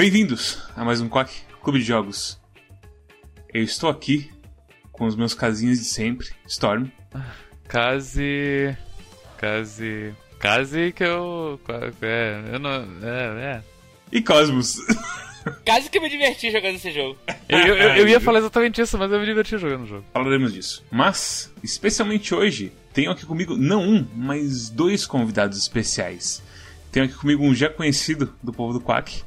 Bem-vindos a mais um Quack Clube de Jogos. Eu estou aqui com os meus casinhos de sempre, Storm. Case. Case. Case que eu. É, eu não. É, é. E Cosmos. Quase que eu me diverti jogando esse jogo. Eu, eu, eu ia falar exatamente isso, mas eu me diverti jogando o jogo. Falaremos disso. Mas, especialmente hoje, tenho aqui comigo não um, mas dois convidados especiais. Tenho aqui comigo um já conhecido do povo do Quack,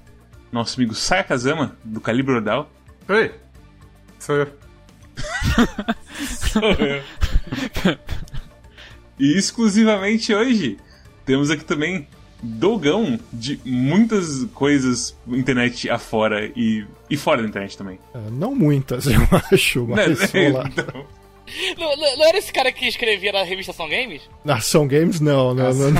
nosso amigo Saya Kazama, do Calibre Ordal. Oi, sou eu. Sou eu. e exclusivamente hoje, temos aqui também Dogão de muitas coisas internet afora e, e fora da internet também. É, não muitas, eu acho, mas Né? vamos lá. Então, Não, não- não era esse cara que escrevia na revista São Games? Ação Games, não, não, não,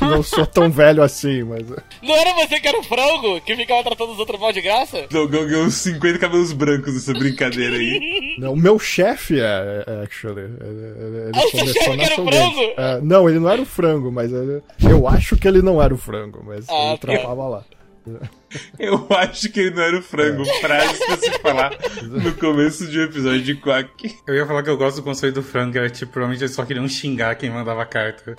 não sou tão velho assim, mas. Não era você que era o frango que ficava tratando os outros mal de graça? Dogão ganhou uns 50 cabelos brancos nessa brincadeira aí. Não, o meu chefe é, é, actually. Ele, ele- ele Ah, o seu chefe na era o frango? Games. É, não, ele não era o frango, mas ele- eu acho que ele não era o frango, mas Ah, ele trampava lá. Eu acho que ele não era o frango. Frase pra se falar no começo de um episódio de Quack. Eu ia falar que eu gosto do conceito do frango, era tipo, provavelmente eles só queriam xingar quem mandava carta.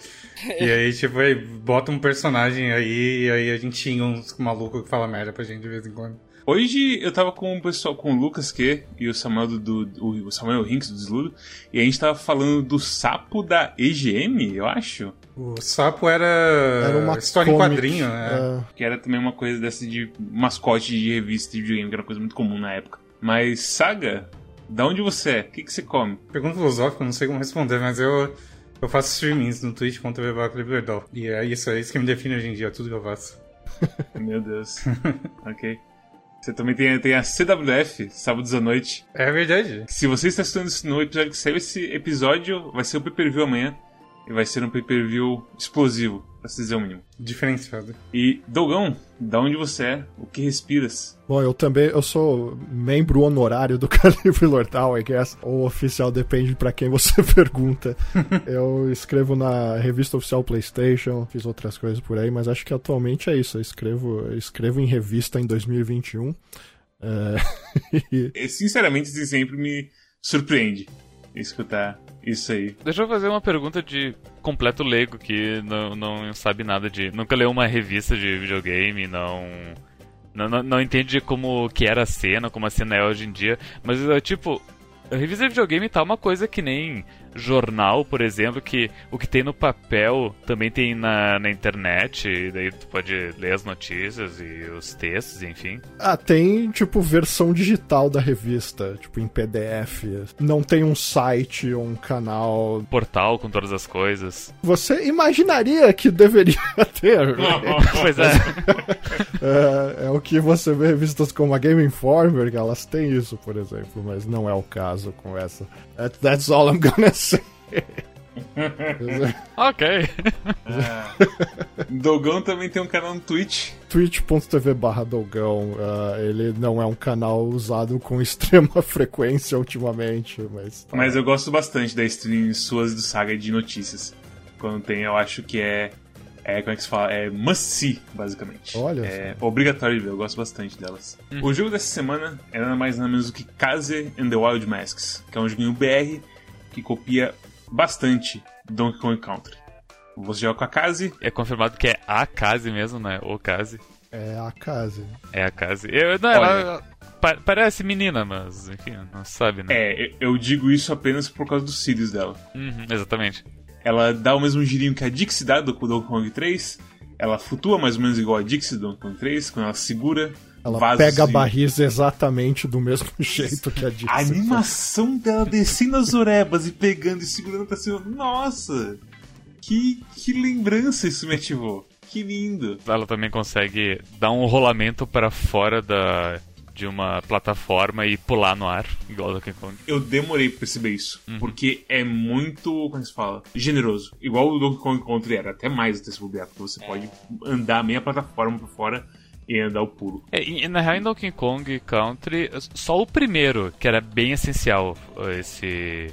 E aí, tipo, aí, bota um personagem aí, e aí a gente xinga uns malucos que fala merda pra gente de vez em quando. Hoje eu tava com o pessoal, com o Lucas Q e o Samuel do, do- o Samuel Hinks do Desludo, e a gente tava falando do sapo da EGM, eu acho. O sapo era, Era uma história em comic, quadrinho, né? é, Que era também uma coisa dessa de mascote de revista de videogame, que era uma coisa muito comum na época. Mas, Saga, da onde você é? O que, que você come? Pergunta filosófica, eu não sei como responder, mas eu, eu faço streamings no twitch.tv. E é isso, é isso que me define hoje em dia, tudo que eu faço. Meu Deus. ok. Você também tem, tem a CWF, sábados à noite. É verdade. Se você está assistindo isso no episódio que saiu, esse episódio vai ser o pay-per-view amanhã. E vai ser um pay-per-view explosivo, pra se dizer o mínimo. Diferenciado. E, Dogão, da onde você é? O que respiras? Bom, eu também eu sou membro honorário do Calibre Lordal, I guess. Ou oficial, depende pra quem você pergunta. eu escrevo na revista oficial PlayStation, fiz outras coisas por aí, mas acho que atualmente é isso. Eu escrevo, eu escrevo em revista em 2021. É, e- E, sinceramente, isso sempre me surpreende escutar isso aí. Deixa eu fazer uma pergunta de completo leigo que não, não sabe nada de. Nunca leu uma revista de videogame, não. Não, não, não entende como que era a cena, como a cena é hoje em dia. Mas, é, tipo, a revista de videogame tá uma coisa que nem jornal, por exemplo, que o que tem no papel também tem na, na internet. E daí tu pode ler as notícias e os textos, enfim. Ah, tem, tipo, versão digital da revista, tipo, em PDF. Não tem um site ou um canal. Portal com todas as coisas. Você imaginaria que deveria ter. né? pois é. É, é o que você vê em revistas como a Game Informer, que elas têm isso, por exemplo, mas não é o caso com essa. That- that's all I'm gonna say. ok. Dogão também tem um canal no Twitch. Twitch.tv barra Dogão, ah, ele não é um canal usado com extrema frequência ultimamente, mas... Mas eu gosto bastante da stream suas e do Saga de notícias. Quando tem, eu acho que é. É, como é que se fala? É must see, basicamente. Olha É obrigatório de ver, eu gosto bastante delas. O jogo dessa semana é nada mais nada menos do que Kaze and the Wild Masks, que é um joguinho BR que copia bastante Donkey Kong Country. Você joga com a Kaze, É confirmado que é a Case mesmo, né? O Case. É a casa. É a Case. Eu, não, ela pa- parece menina, mas enfim, não sabe, né? é, eu- eu digo isso apenas por causa dos cílios dela. Uhum, exatamente. Ela dá o mesmo girinho que a Dixie dá do Donkey Kong 3. Ela flutua mais ou menos igual a Dixie do Donkey Kong 3, quando ela segura. Ela vasos pega a barris exatamente do mesmo jeito que a Dixie. A animação dela descendo as orebas e pegando e segurando pra cima. Nossa! Que, que lembrança isso me ativou. Que lindo. Ela também consegue dar um rolamento para fora da de uma plataforma e pular no ar, igual do Donkey Kong. Eu demorei pra perceber isso. Porque é muito, como se fala, generoso. Igual o Donkey Kong Country era, até mais até se bobear, porque você pode andar meia plataforma por fora e andar o pulo. É, e, na real, em Donkey Kong Country, só o primeiro, que era bem essencial, esse,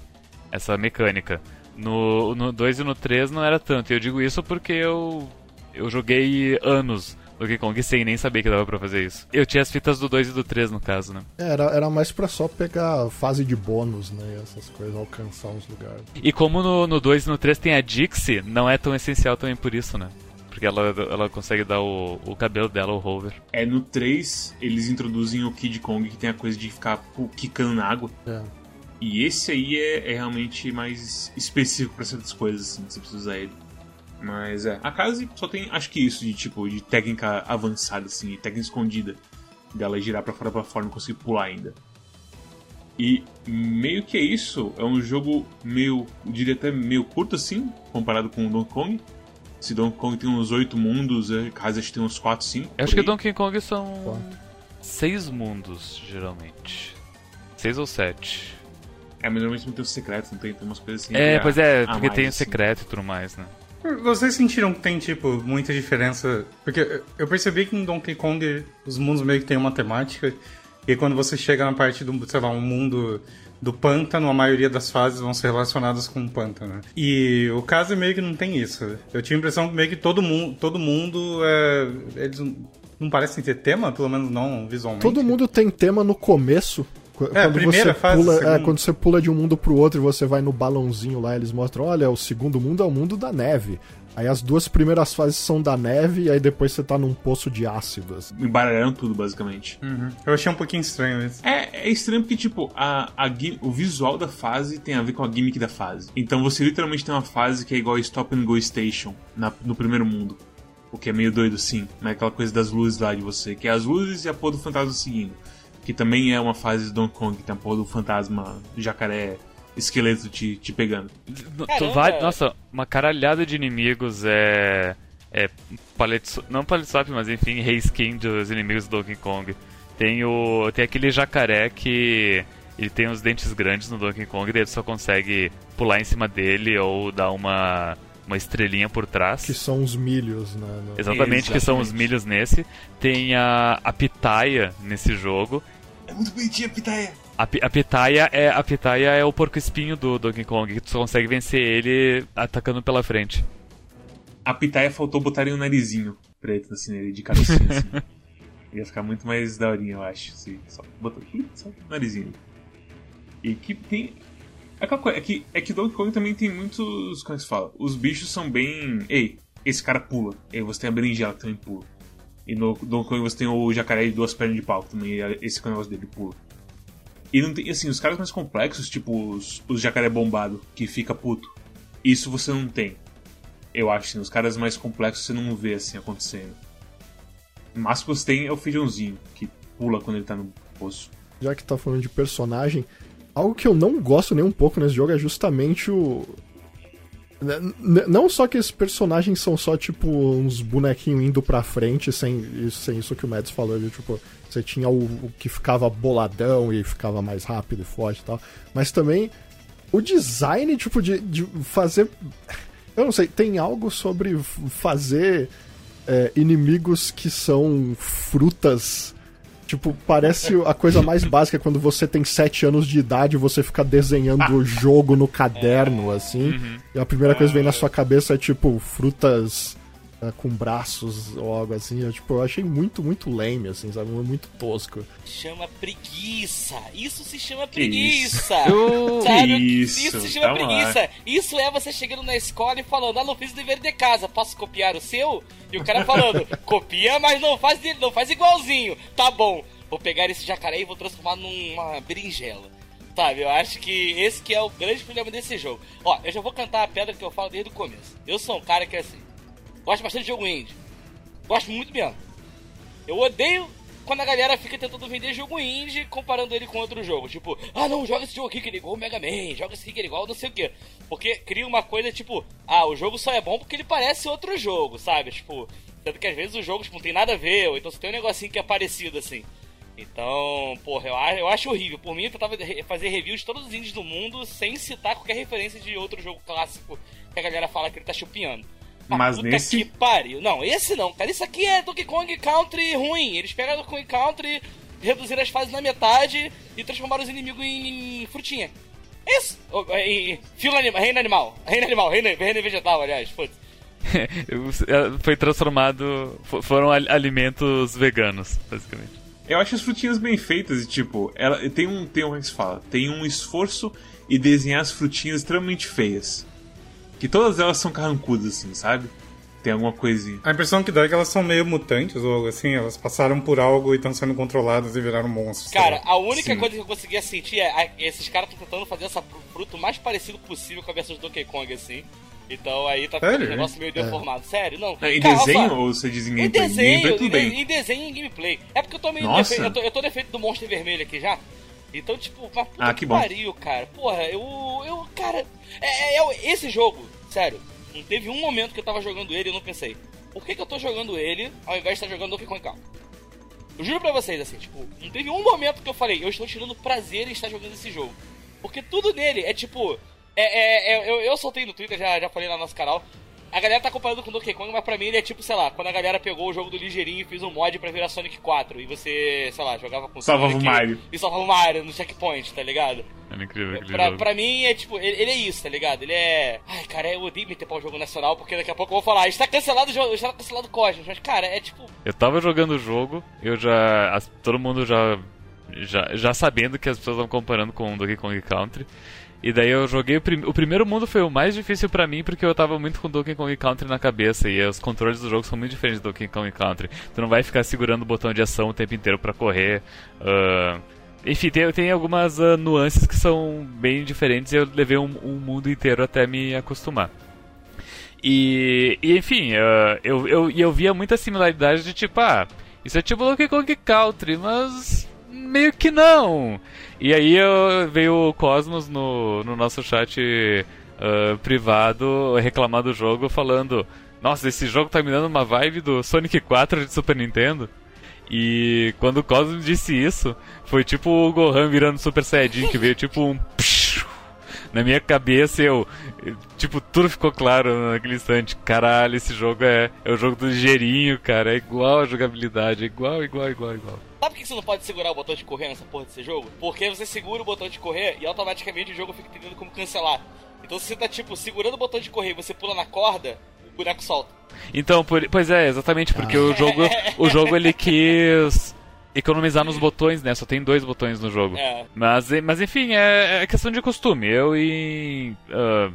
essa mecânica. No 2 e no 3 não era tanto. E eu digo isso porque eu, eu joguei anos Donkey Kong sem nem saber que dava pra fazer isso. Eu tinha as fitas do 2 e do 3, no caso, né? Era, era mais pra só pegar fase de bônus, né? e Essas coisas, alcançar uns lugares. E como no, no 2 e no 3 tem a Dixie, não é tão essencial também por isso, né? Porque ela, ela consegue dar o, o cabelo dela, o rover. É, no 3, eles introduzem o Kid Kong, que tem a coisa de ficar quicando na água. É. E esse aí é, é realmente mais específico pra certas coisas, assim, que você precisa usar ele. Mas é, a casa só tem, acho que isso, de tipo, de técnica avançada, assim, técnica escondida. Dela girar pra fora pra fora e não conseguir pular ainda. E meio que é isso, é um jogo meio, eu diria até meio curto assim, comparado com o Donkey Kong. Se Donkey Kong tem uns 8 mundos, acho que tem uns 4, 5. Eu acho que Donkey Kong são seis mundos, geralmente. Seis ou sete. É, mas normalmente não tem os secretos, não tem, tem umas coisas assim. É, pois é, a porque mais, tem o assim. secreto e tudo mais, né? Vocês sentiram que tem, tipo, muita diferença? Porque eu percebi que em Donkey Kong os mundos meio que tem uma temática. E quando você chega na parte do, sei lá, um mundo do pântano, a maioria das fases vão ser relacionadas com o pântano. E o caso meio que não tem isso. Eu tinha a impressão que meio que todo mundo, todo mundo é, eles não- parecem ter tema, pelo menos não visualmente. Todo mundo tem tema no começo. É, primeira você fase, pula, é, quando você pula de um mundo pro outro e você vai no balãozinho lá, eles mostram, olha, o segundo mundo é o mundo da neve. Aí as duas primeiras fases são da neve e aí depois você tá num poço de ácido. assim. Embaralharam tudo, basicamente. Uhum. Eu achei um pouquinho estranho isso. É, é estranho porque, tipo, a, a o visual da fase tem a ver com a gimmick da fase. Então você literalmente tem uma fase que é igual a Stop and Go Station na- no primeiro mundo. O que é meio doido, sim. Mas aquela coisa das luzes lá de você. Que é as luzes e a porra do fantasma seguindo. Que também é uma fase de Donkey Kong, que tem a porra do fantasma jacaré esqueleto te, te pegando. Tu vai, nossa, uma caralhada de inimigos é. É palette, swa- não palette swap, mas enfim, reskin dos inimigos do Donkey Kong. Tem o. Tem aquele jacaré que. Ele tem os dentes grandes no Donkey Kong, daí ele só consegue pular em cima dele ou dar uma. Uma estrelinha por trás. Que são os milhos, né? no- Exatamente, que são os Exatamente. milhos nesse. Tem a, a pitaia nesse jogo. É muito bonitinha a pitaia. A, a pitaia é a pitaia é o porco espinho do Donkey Kong, que tu consegue vencer ele atacando pela frente. A pitaia faltou botarem um narizinho preto assim nele, de carocinho assim. Ia ficar muito mais daorinha, eu acho. Se só botar só o narizinho. E que tem. Aquela coisa, é que, é que Donkey Kong também tem muitos. Como é que se fala? Os bichos são bem. Ei, esse cara pula. E aí você tem a berinjela que também pula. E no Donkey Kong você tem o jacaré de duas pernas de pau, também é esse é o negócio dele, pula. E não tem, assim, os caras mais complexos, tipo os, os jacaré bombado, que fica puto. Isso você não tem. Eu acho, assim, os caras mais complexos você não vê assim acontecendo. O que você tem é o feijãozinho, que pula quando ele tá no poço. Já que tá falando de personagem, algo que eu não gosto nem um pouco nesse jogo é justamente o. N- n- Não só que esses personagens são só, tipo, uns bonequinhos indo pra frente, sem isso, sem isso que o Mads falou, de, tipo, você tinha o, o que ficava boladão e ficava mais rápido e forte e tal, mas também o design, tipo, de, de fazer. Eu não sei, tem algo sobre fazer é, inimigos que são frutas. Tipo, parece a coisa mais básica quando você tem 7 anos de idade e você fica desenhando o jogo no caderno, assim. E a primeira coisa que vem na sua cabeça é, tipo, frutas é, com braços ou algo assim. Eu, tipo, eu achei muito, muito lame, assim, sabe? Muito tosco. Chama preguiça. Isso se chama Que preguiça. Sabe? isso? Isso se chama Calma lá. preguiça. Isso é você chegando na escola e falando, ah, não fiz o dever de casa, posso copiar o seu? E o cara falando, copia, mas não faz dele, não faz igualzinho. Tá bom, vou pegar esse jacaré e vou transformar numa berinjela. Sabe, eu acho que esse que é o grande problema desse jogo. Ó, eu já vou cantar a pedra que eu falo desde o começo. Eu sou um cara que é assim, gosto bastante de jogo indie. Gosto muito mesmo. Eu odeio quando a galera fica tentando vender jogo indie comparando ele com outro jogo. Tipo, ah não, joga esse jogo aqui que ele é igual o Mega Man, joga esse aqui que ele é igual não sei o que. Porque cria uma coisa tipo, ah, o jogo só é bom porque ele parece outro jogo, sabe? Tipo, tanto que às vezes o jogo tipo, não tem nada a ver, ou então você tem um negocinho que é parecido assim. Então, porra, eu acho, horrível. Por mim, eu re- fazer reviews de todos os indies do mundo sem citar qualquer referência de outro jogo clássico que a galera fala que ele tá chupinhando. Mas puta nesse- que pariu. Não, esse não, cara. Isso aqui é Donkey Kong Country ruim. Eles pegaram Donkey Kong Country, reduziram as fases na metade e transformaram os inimigos em, em frutinha. Isso! Em fila anima, reino animal. Reino animal, reino, reino vegetal, aliás, foda Foi transformado. Foram alimentos veganos, basicamente. Eu acho as frutinhas bem feitas e, tipo, ela tem um. Tem um. Como é que se fala? Tem um esforço e desenhar as frutinhas extremamente feias. Que todas elas são carrancudas, assim, sabe? Tem alguma coisinha. A impressão que dá é que elas são meio mutantes, ou algo assim, elas passaram por algo e estão sendo controladas e viraram monstros. Cara, a única Sim. coisa que eu conseguia sentir é, esses caras estão tentando fazer essa fruta o mais parecido possível com a versão do Donkey Kong, assim. Então aí tá ficando um negócio meio deformado. É. Sério, não. É, em cara, desenho ou você diz em gameplay? Em desenho, em, em, em, desenho e em gameplay. É porque eu tô meio defeito, eu, tô, eu tô defeito do monstro vermelho aqui já. Então, tipo, mas puta ah, que, que pariu, cara. Porra, eu. Eu, cara. É, é, é, esse jogo, sério. Não teve um momento que eu tava jogando ele e não pensei, por que, que eu tô jogando ele ao invés de estar jogando Donkey Kong Country? Eu juro pra vocês, assim, tipo, não teve um momento que eu falei, eu estou tirando prazer em estar jogando esse jogo. Porque tudo nele é tipo. É, é, é eu, eu soltei no Twitter, já, já falei lá no nosso canal. A galera tá comparando com Donkey Kong, mas pra mim ele é tipo, sei lá, quando a galera pegou o jogo do Ligeirinho e fez um mod pra virar Sonic 4 e você, sei lá, jogava com Salvava Sonic o Mario. E salvava o Mario no checkpoint, tá ligado? É incrível, pra, pra mim é tipo, ele, ele, é isso, tá ligado? Ele é. Ai, cara, eu odeio meter pra um jogo nacional porque daqui a pouco eu vou falar, está cancelado o jogo, está cancelado o Cosmos, mas cara, é tipo. Eu tava jogando o jogo, eu já. Todo mundo já, já. Já sabendo que as pessoas estavam comparando com o Donkey Kong Country. E daí eu joguei o, prim... o primeiro mundo foi o mais difícil para mim porque eu tava muito com Donkey Kong Country na cabeça e os controles do jogo são muito diferentes do Donkey Kong Country. Tu não vai ficar segurando o botão de ação o tempo inteiro para correr. Uh... Enfim, tem, tem algumas uh, nuances que são bem diferentes e eu levei um, um mundo inteiro até me acostumar. E, e enfim, uh, eu, eu, eu via muita similaridade de tipo, ah, isso é tipo Donkey Kong Country, mas meio que não. E aí eu, veio o Cosmos no, no nosso chat uh, privado reclamar do jogo, falando: Nossa, esse jogo tá me dando uma vibe do Sonic 4 de Super Nintendo. E quando o Cosmos disse isso, foi tipo o Gohan virando Super Saiyajin, que veio tipo um. na minha cabeça eu. Tipo, tudo ficou claro naquele instante. Caralho, esse jogo é, é o jogo do ligeirinho, cara. É igual a jogabilidade, é igual, igual, igual, igual. Sabe por que você não pode segurar o botão de correr nessa porra desse jogo? Porque você segura o botão de correr e automaticamente o jogo fica entendendo como cancelar. Então se você tá, tipo, segurando o botão de correr e você pula na corda, o boneco solta. Então, por, pois é, exatamente, porque ah. o jogo o jogo ele quis economizar nos botões, né? Só tem dois botões no jogo. É. Mas, mas enfim, é, é questão de costume. Eu em. Uh,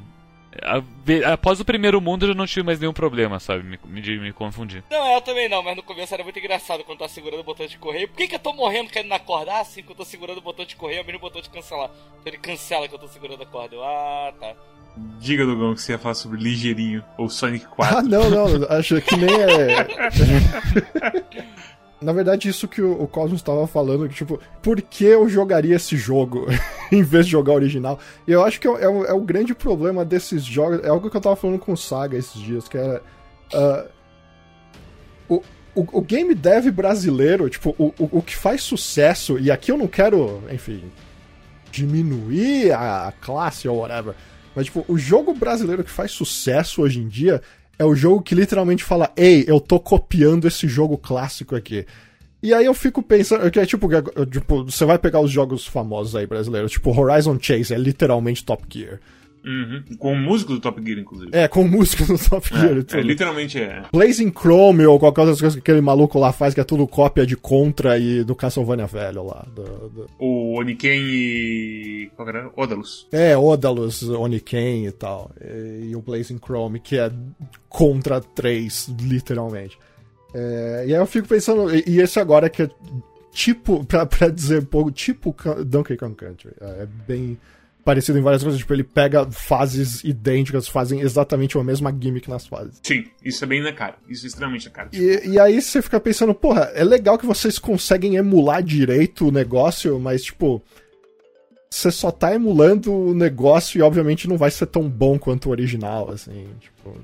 após o primeiro mundo eu já não tive mais nenhum problema, sabe? Me, me, me confundir. Não, eu também não, mas no começo era muito engraçado quando eu tava segurando o botão de correr. Por que, que eu tô morrendo caindo na corda? Ah, sim, quando eu tô segurando o botão de correr, eu abri o botão de cancelar. Então ele cancela que eu tô segurando a corda. Eu, ah, tá. Diga, Dogão, que você ia falar sobre Ligeirinho ou Sonic 4. Ah, não, não, acho que nem é. Na verdade, isso que o, Cosmos estava falando, que tipo, por que eu jogaria esse jogo em vez de jogar o original? E eu acho que é, é, é, o grande problema desses jogos. É algo que eu tava falando com o Saga esses dias, que era. Uh, o, o, o, game dev brasileiro, tipo, o, o, o, que faz sucesso, e aqui eu não quero, enfim, diminuir a classe ou whatever, mas, tipo, o jogo brasileiro que faz sucesso hoje em dia é o jogo que literalmente fala: Ei, eu tô copiando esse jogo clássico aqui. E aí eu fico pensando, que é tipo, tipo, você vai pegar os jogos famosos aí brasileiros, tipo Horizon Chase é literalmente Top Gear. Uhum. Com o músico do Top Gear, inclusive. É, com o músico do Top é, Gear. É, literalmente é. Blazing Chrome ou qualquer outra coisa que aquele maluco lá faz, que é tudo cópia de Contra e do Castlevania velho lá. Do, do... O Oniken e. Qual era? Odalus. É, Odalus, Oniken e tal. E, e o Blazing Chrome, que é Contra 3, literalmente. É, e aí eu fico pensando, e, e esse agora que é tipo, pra, pra dizer pouco, tipo Donkey Kong Country. É, é bem parecido em várias coisas. Tipo, ele pega fases idênticas, fazem exatamente a mesma gimmick nas fases. Sim, isso é bem na cara. Isso é extremamente na cara. E, e aí você fica pensando, porra, é legal que vocês conseguem emular direito o negócio, mas, tipo, você só tá emulando o negócio e obviamente não vai ser tão bom quanto o original, assim, tipo,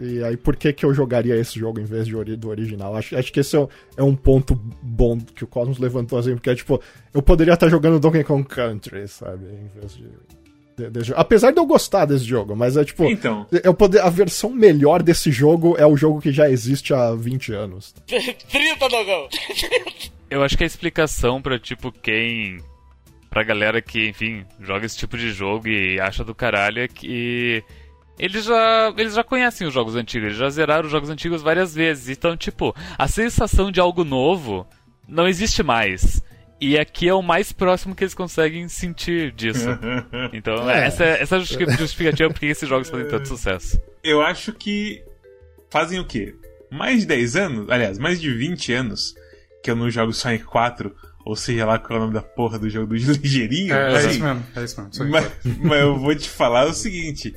e aí por que que eu jogaria esse jogo em vez de, do original? Acho, acho que esse é um, é um ponto bom que o Cosmos levantou, assim, porque é tipo, eu poderia estar jogando Donkey Kong Country, sabe, em vez de... De, de, Apesar de eu gostar desse jogo, mas é tipo. Então. Eu poder, a versão melhor desse jogo é o jogo que já existe há 20 anos. 30, Dogão! eu acho que a explicação pra, tipo, quem pra galera que, enfim, joga esse tipo de jogo e acha do caralho é que eles já, eles já conhecem os jogos antigos, eles já zeraram os jogos antigos várias vezes. Então, tipo, a sensação de algo novo não existe mais. E aqui é o mais próximo que eles conseguem sentir disso. Então, É. essa, essa é a justificativa por que esses jogos fazem tanto sucesso. Eu acho que fazem o quê? Mais de 10 anos? Aliás, mais de 20 anos que eu não jogo Sonic 4, ou seja lá qual é o nome da porra do jogo do ligeirinho. É, é isso mesmo, é isso mesmo. Mas, mas eu vou te falar o seguinte: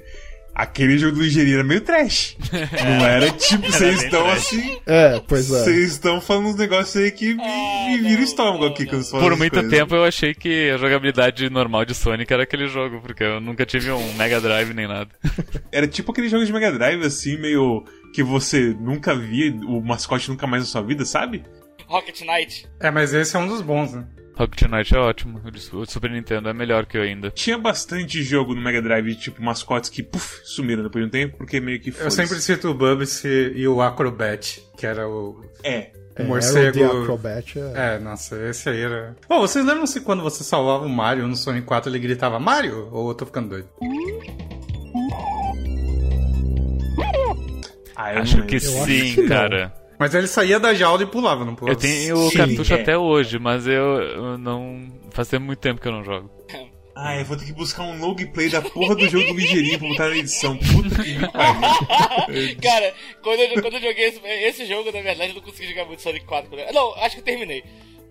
aquele jogo do ligeirinho era meio trash. Não era tipo, vocês estão trash. assim. É, pois é. Vocês estão falando uns negócios aí que me, me viram o estômago aqui não. quando vocês falam Por muito coisas. tempo eu achei que a jogabilidade normal de Sonic era aquele jogo, porque eu nunca tive um Mega Drive nem nada. Era tipo aquele jogo de Mega Drive, assim, meio. que você nunca via, o mascote nunca mais na sua vida, sabe? Rocket Knight. É, mas esse é um dos bons, né? Rocket Knight é ótimo, o o Super Nintendo é melhor que eu ainda. Tinha bastante jogo no Mega Drive, tipo, mascotes que, puf, sumiram depois de um tempo, porque meio que foi. Eu sempre cito o Bubsy e o Acrobat, que era o, É. o É, morcego. Aero the Acrobat é... É, nossa, esse aí era. Bom, vocês lembram-se quando você salvava o Mario no Sonic 4 ele gritava Mario? Ou eu tô ficando doido? Ah, eu Acho que lembro. acho sim, que não. cara. Mas ele saía da jaula e pulava, não pulava? Eu tenho o Sim, cartucho é. até hoje, mas eu, eu não. Faz tempo- muito tempo que eu não jogo. Ah, eu vou ter que buscar um log play da porra do jogo do ligeirinho pra botar na edição. Puta que pariu. Cara, quando eu, quando eu joguei esse, esse jogo, na verdade, eu não consegui jogar muito Sonic 4. quando eu- Não, acho que eu terminei.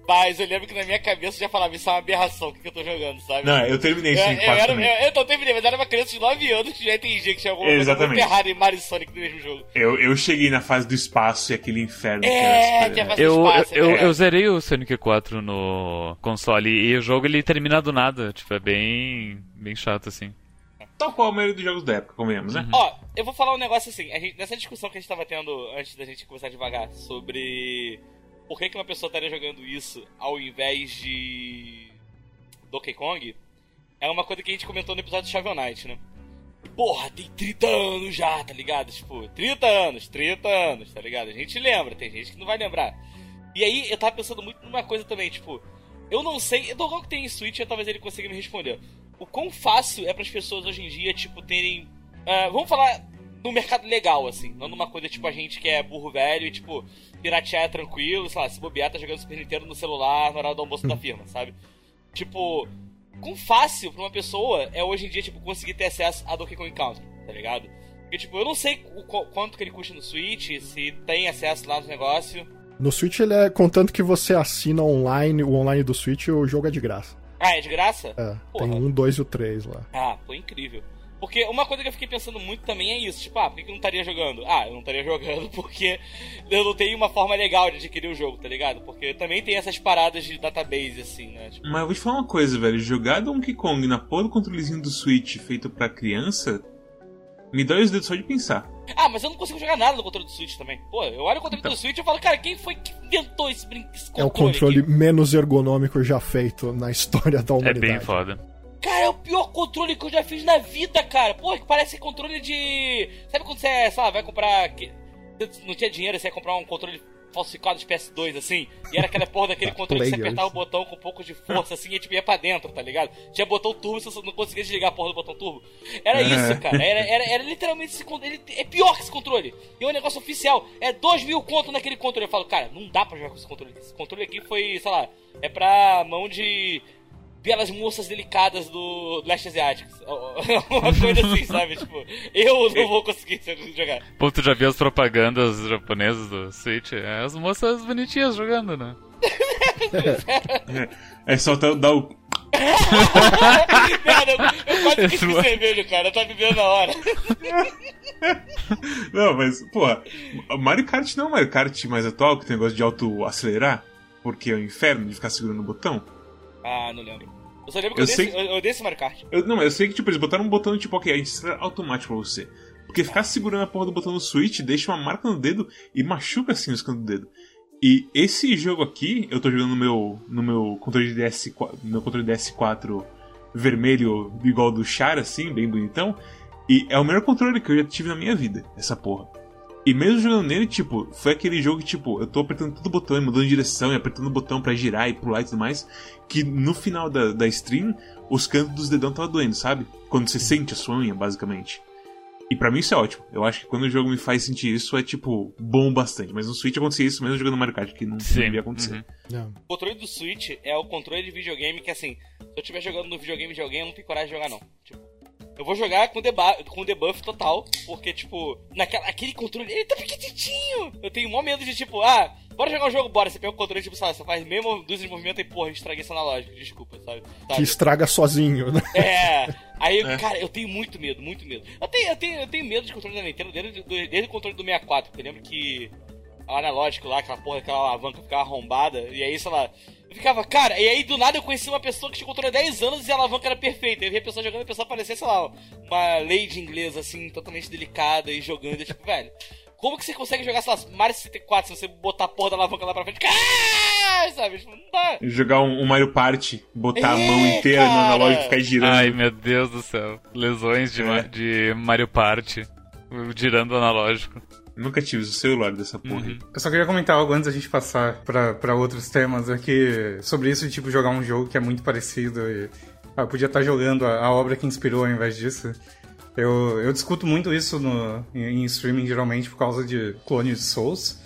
Mas eu lembro que na minha cabeça eu já falava, isso é uma aberração, o que, que eu tô jogando, sabe? Não, eu terminei eu, Sonic eu, 4 era, também. eu, eu não terminei, mas era uma criança de 9 anos que já entendia que tinha alguma coisa Exatamente. muito errada em Mario e Sonic no mesmo jogo. Eu, eu cheguei na fase do espaço e aquele inferno que É, era que é essa- fase- Eu, eu, espaço, eu, é. eu zerei o Sonic 4 no console e o jogo ele termina do nada. Tipo, é bem. bem chato assim. Tal qual a maioria dos jogos da época, convenhamos, né? Ó, eu vou falar um negócio assim, a gente- nessa discussão que a gente tava tendo antes da gente começar devagar, sobre por que, que uma pessoa estaria jogando isso ao invés de Donkey Kong, é uma coisa que a gente comentou no episódio de Shovel Knight, né? Porra, tem 30 anos já, tá ligado? Tipo, 30 anos, 30 anos, tá ligado? A gente lembra, tem gente que não vai lembrar. E aí, eu tava pensando muito numa coisa também, tipo, eu não sei, do Gon que tem em Switch, talvez ele consiga me responder. O quão fácil é para as pessoas hoje em dia, tipo, terem. ah, vamos falar no mercado legal, assim, não numa coisa tipo a gente que é burro velho e, tipo, piratear é tranquilo, sei lá, se bobear tá jogando Super Nintendo no celular na hora do almoço da firma, sabe? Tipo, quão fácil pra uma pessoa é hoje em dia, tipo, conseguir ter acesso a Donkey Kong Country, tá ligado? Porque, tipo, eu não sei o qu- quanto que ele custa no Switch, se tem acesso lá no negócio. No Switch ele é, contanto que você assina online, o online do Switch, o jogo é de graça. Ah, é de graça? É, Porra. tem um, dois e o três lá. Ah, foi incrível. Porque uma coisa que eu fiquei pensando muito também é isso, tipo, ah, por que eu não estaria jogando? Ah, eu não estaria jogando porque eu não tenho uma forma legal de adquirir o jogo, tá ligado? Porque também tem essas paradas de database, assim, né? Tipo, Mas eu vou te falar uma coisa, velho. Jogar Donkey Kong na porra do controlezinho do Switch feito pra criança me dói os dedos só de pensar. ah, mas eu não consigo jogar nada no controle do Switch também. Pô, eu olho o controle do Switch e eu falo, cara, quem foi que inventou esse, brin- esse É o controle? controle aqui? menos ergonômico já feito na história da É humanidade. bem foda. Cara, é o pior controle que eu já fiz na vida, cara. Pô, que parece controle de. Sabe quando você, sei lá, vai comprar. Não tinha dinheiro, você ia comprar um controle falsificado de PS2, assim. E era aquela porra daquele Da controle que você apertava o botão com um pouco de força, assim, e tipo, ia pra dentro, tá ligado? Tinha botão turbo, você não conseguia desligar a porra do botão turbo. Era isso, cara. Era, era, era literalmente esse controle. É pior que esse controle. E é um negócio oficial. É 2 mil conto naquele controle. Eu falo, cara, não dá pra jogar com esse controle. Esse controle aqui foi, sei lá, é pra mão de belas moças delicadas do do leste asiático. Uma coisa assim, sabe? Tipo, eu não vou conseguir jogar. Pô, tu já viu as propagandas japonesas do Switch? É as moças bonitinhas jogando, né? É só tá- dar o. Merda, eu, eu quase esqueci cerveja, cara. Eu tava bebendo na hora. Não, mas, porra, Mario Kart não é um Mario Kart mais atual que tem negócio de auto-acelerar, porque é o inferno de ficar segurando o botão. Ah, não lembro. Eu só lembro que Eu eu, sei dei, esse- eu, eu dei esse Mario Kart. Eu, não, eu sei que, tipo, eles botaram um botão tipo, ok, a gente acelera automático pra você. Porque ficar segurando a porra do botão no Switch deixa uma marca no dedo e machuca assim os cantos do dedo. E esse jogo aqui, eu tô jogando no meu, no meu controle de DS4, meu controle DS4 vermelho igual do Char, assim, bem bonitão. E é o melhor controle que eu já tive na minha vida, essa porra. E mesmo jogando nele, tipo, foi aquele jogo que, tipo, eu tô apertando todo o botão e mudando de direção e apertando o botão pra girar e pular e tudo mais. Que no final da, da stream, os cantos dos dedão tava doendo, sabe? Quando você sente a sua unha, basicamente. E pra mim isso é ótimo. Eu acho que quando o jogo me faz sentir isso é, tipo, bom bastante. Mas no Switch acontecia isso mesmo jogando Mario Kart, que não Sim. devia acontecer. Uhum. Não. O controle do Switch é o controle de videogame que, assim, se eu estiver jogando no videogame de alguém, eu não tenho coragem de jogar, não. Tipo, eu vou jogar com, debuff, com debuff total, porque, tipo, naquela, aquele controle, ele tá pequenininho. Eu tenho mó medo de, tipo, ah, bora jogar um jogo, bora. Você pega o controle, tipo, sabe, você faz meia dúzia de movimento e, porra, estraguei esse analógico, desculpa, sabe? Que Sabe? estraga sozinho, né? É. Aí, cara, eu tenho muito medo, muito medo. Eu tenho, eu tenho, eu tenho medo de controle da Nintendo desde, desde o controle do 64, porque eu lembro que o analógico lá, aquela porra, aquela alavanca ficava arrombada, e aí, sei lá, eu ficava, cara, e aí do nada eu conheci uma pessoa que tinha controle há 10 anos e a alavanca era perfeita. Eu vi a pessoa jogando e a pessoa parecia, sei lá, uma lady inglesa, assim, totalmente delicada e jogando, e tipo, velho. Como que você consegue jogar, sei lá, Mario 64 se você botar a porra da alavanca lá pra frente? Ah, sabe? Tipo, não dá. Jogar um, um Mario Party, botar a É, mão inteira no cara. analógico e ficar girando. Ai, meu Deus do céu. Lesões de, É. de Mario Party. Girando o analógico. Nunca tive o celular dessa porra. aí. Eu só queria comentar algo antes da gente passar pra, pra outros temas aqui sobre isso de tipo jogar um jogo que é muito parecido e ah, eu podia estar jogando a, a obra que inspirou ao invés disso. Eu, eu discuto muito isso no, em, em streaming geralmente por causa de clones de Souls,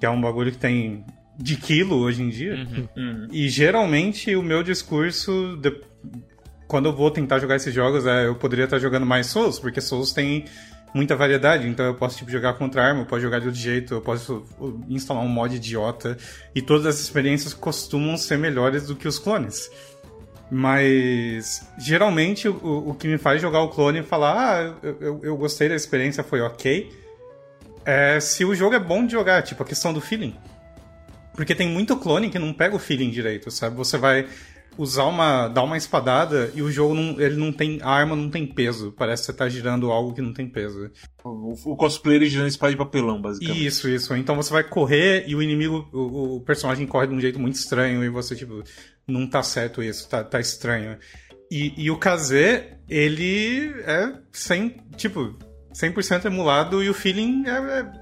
que é um bagulho que tem de quilo hoje em dia. Hum. E geralmente o meu discurso, de- quando eu vou tentar jogar esses jogos, é eu poderia estar jogando mais Souls, porque Souls tem muita variedade, então eu posso tipo, jogar contra arma, eu posso jogar de outro jeito, eu posso uh, instalar um mod idiota, e todas as experiências costumam ser melhores do que os clones. Mas geralmente o, o que me faz jogar o clone e falar, ah, eu, eu, eu gostei da experiência, foi ok, é se o jogo é bom de jogar, tipo a questão do feeling. Porque tem muito clone que não pega o feeling direito, sabe? Você vai usar uma. dar uma espadada e o jogo não. ele não tem. A arma não tem peso. Parece que você tá girando algo que não tem peso. O, o cosplayer girando espada de papelão, basicamente. Isso, isso. Então você vai correr e o inimigo. O, o personagem corre de um jeito muito estranho e você, tipo, não tá certo isso, tá, tá estranho. E, e o KZ, ele é 100, tipo, 100% emulado e o feeling é, é,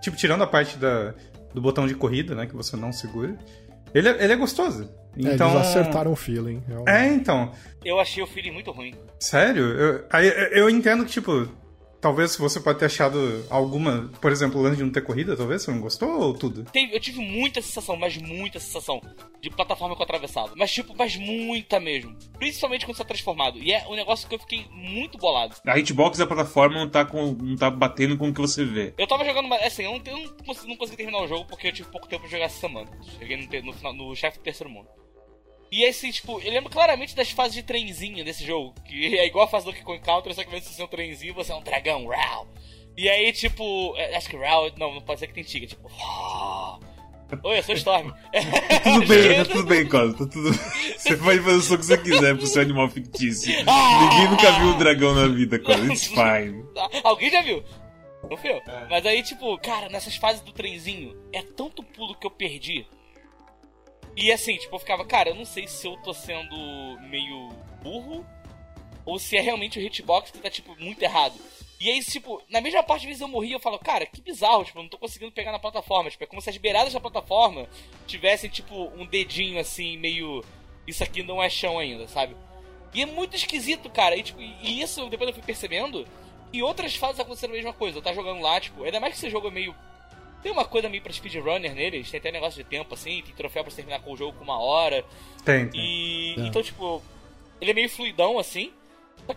tipo, tirando a parte da, do botão de corrida, né, que você não segura, ele é, ele é gostoso. É, Então, eles acertaram o feeling. É um- É, então. Eu achei o feeling muito ruim. Sério? Eu, eu entendo que, tipo, talvez você pode ter achado alguma, por exemplo, o lance de não ter corrida, talvez você não gostou ou tudo? Eu tive muita sensação, mas muita sensação de plataforma com atravessado. Mas, tipo, mas muita mesmo. Principalmente quando você tá transformado. E é um negócio que eu fiquei muito bolado. A hitbox da plataforma não tá, com, não tá batendo com o que você vê. Eu tava jogando, mas, assim, eu não, eu não consegui, não consegui terminar o jogo porque eu tive pouco tempo pra jogar essa semana. Cheguei no, no, final- no chefe do terceiro mundo. E assim, tipo, eu lembro claramente das fases de trenzinho desse jogo. Que é igual a fase do Donkey Kong Country, só que de ser um trenzinho, você é um dragão, Rau. E aí, tipo, é, acho que Rau, não, não pode ser que tem tiga, tipo. Oi, eu sou Storm. Tudo bem, tá tudo bem, Cosa. Tá tudo... Você pode fazer o som que você quiser pro seu animal fictício. Ninguém nunca viu um dragão na vida, Cosa. It's fine. Alguém já viu? Não fui eu. Mas aí, tipo, cara, nessas fases do trenzinho, é tanto pulo que eu perdi. E assim, tipo, eu ficava, cara, eu não sei se eu tô sendo meio burro ou se é realmente o hitbox que tá, tipo, muito errado. E aí, tipo, na mesma parte, às vezes eu morria eu falo, cara, que bizarro, tipo, eu não tô conseguindo pegar na plataforma. Tipo, é como se as beiradas da plataforma tivessem, tipo, um dedinho assim, meio. Isso aqui não é chão ainda, sabe? E é muito esquisito, cara. E, tipo, e isso depois eu fui percebendo. E outras fases aconteceram a mesma coisa. Eu tava jogando lá, tipo, ainda mais que esse jogo é meio. Tem uma coisa meio pra speedrunner neles, tem até negócio de tempo assim, tem troféu pra você terminar com o jogo com uma hora. Tem, tem. E. É. Então, tipo, ele é meio fluidão assim.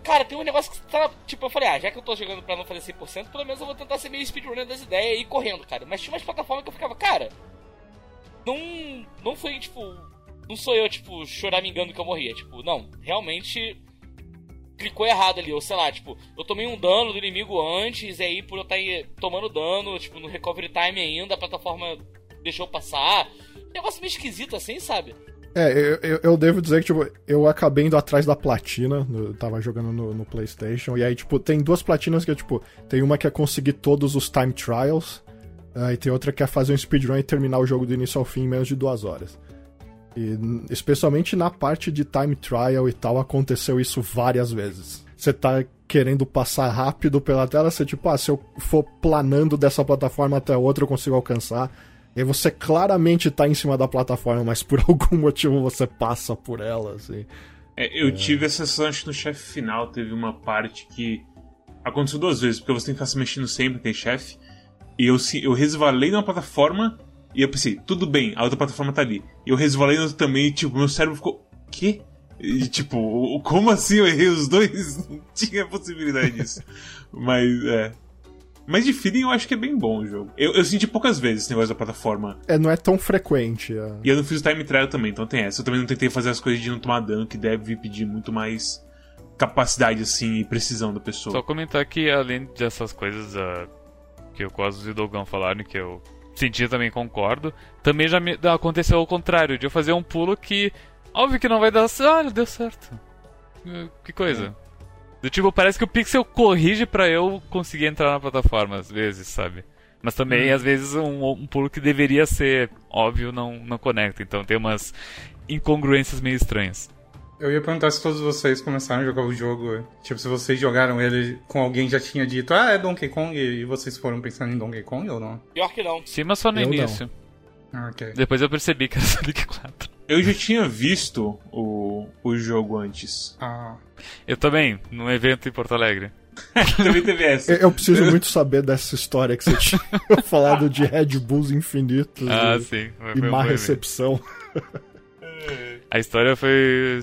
Cara, tem um negócio que tá. Tipo, eu falei, ah, já que eu tô jogando pra não fazer 100%, pelo menos eu vou tentar ser meio speedrunner das ideias e ir correndo, cara. Mas tinha umas plataformas que eu ficava, cara. Não. Não foi, tipo. Não sou eu, tipo, choramingando que eu morria. Tipo, não, realmente. Clicou errado ali, ou sei lá, tipo, eu tomei um dano do inimigo antes, e aí por eu estar tomando dano, tipo, no recovery time ainda, a plataforma deixou passar. Negócio meio esquisito assim, sabe? É, eu, eu, eu devo dizer que, tipo, eu acabei indo atrás da platina, eu tava jogando no, no PlayStation, e aí, tipo, tem duas platinas que é, tipo, tem uma que é conseguir todos os time trials, ah, e tem outra que é fazer um speedrun e terminar o jogo do início ao fim em menos de duas horas. E, especialmente na parte de time trial e tal, aconteceu isso várias vezes. Você tá querendo passar rápido pela tela, você, tipo, ah, se eu for planando dessa plataforma até outra, eu consigo alcançar. E você claramente tá em cima da plataforma, mas por algum motivo você passa por ela, assim. É, eu tive essa sensação, acho que no chefe final teve uma parte que aconteceu duas vezes, porque você tem que ficar se mexendo sempre, tem chefe. E eu, eu resvalei numa plataforma e eu pensei, tudo bem, a outra plataforma tá ali. E eu resvalei na outra também e, tipo, meu cérebro ficou. Quê? E, tipo, como assim eu errei os dois? Não tinha possibilidade disso. Mas, é. Mas de feeling eu acho que é bem bom o jogo. Eu, eu senti poucas vezes esse negócio da plataforma. É, não é tão frequente. é. E eu não fiz o time trial também, então tem essa. Eu também não tentei fazer as coisas de não tomar dano, que deve pedir muito mais capacidade, assim, e precisão da pessoa. Só comentar que além dessas coisas ah, que o Cosmos e o Dogão falaram, que eu senti também concordo, também já me aconteceu ao contrário, de eu fazer um pulo que, óbvio que não vai dar certo. Ah, deu certo. Eh, Que coisa. Do tipo, parece que o Pixel corrige pra eu conseguir entrar na plataforma às vezes, sabe? Mas também, às vezes, um, um pulo que deveria ser óbvio não, não conecta. Então tem umas incongruências meio estranhas. Eu ia perguntar se todos vocês começaram a jogar o jogo. Tipo, se vocês jogaram ele com alguém já tinha dito, ah, é Donkey Kong, e vocês foram pensando em Donkey Kong ou não? Pior que não. Sim, mas só no Eu não. início. Ah, ok. Depois eu percebi que era Sonic 4. Eu já tinha visto o, o jogo antes. Ah. Eu também, num evento em Porto Alegre. também teve essa. Eu, eu preciso muito saber dessa história que você tinha falado de Red Bulls infinitos Ah, e, sim. Foi, e foi má recepção. A história foi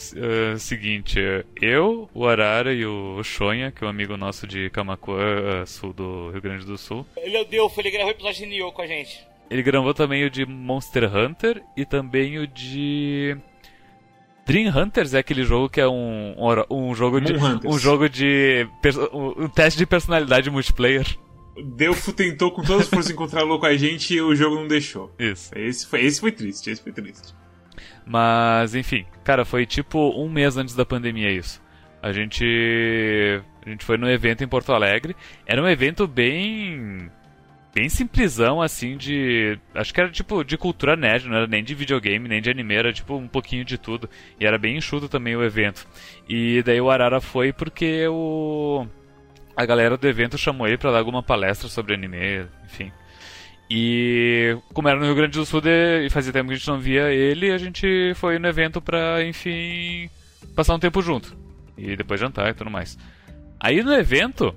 a seguinte: eu, o Arara e o Shonha, que é um amigo nosso de Camacuã, eh, sul do Rio Grande do Sul. Ele é o Deus, ele gravou o episódio de Nioh com a gente. Ele gravou também o de Monster Hunter e também o de. Dream Hunters é aquele jogo que é um, um, jogo de. Um jogo de. um teste de personalidade multiplayer. Delfo tentou com todas as forças encontrar louco a gente e o jogo não deixou. Isso. Esse foi, esse foi triste, esse foi triste. Mas, enfim, cara, foi tipo um mês antes da pandemia isso. A gente. A gente foi num evento em Porto Alegre. Era um evento bem. Bem simplesão, assim, de. Acho que era tipo de cultura nerd, não era nem de videogame, nem de anime, era tipo um pouquinho de tudo. E era bem enxuto também o evento. E daí o Arara foi porque o. A galera do evento chamou ele pra dar alguma palestra sobre anime, enfim. E como era no Rio Grande do Sul e fazia tempo que a gente não via ele, a gente foi no evento pra, enfim, passar um tempo junto. E depois jantar e tudo mais. Aí no evento,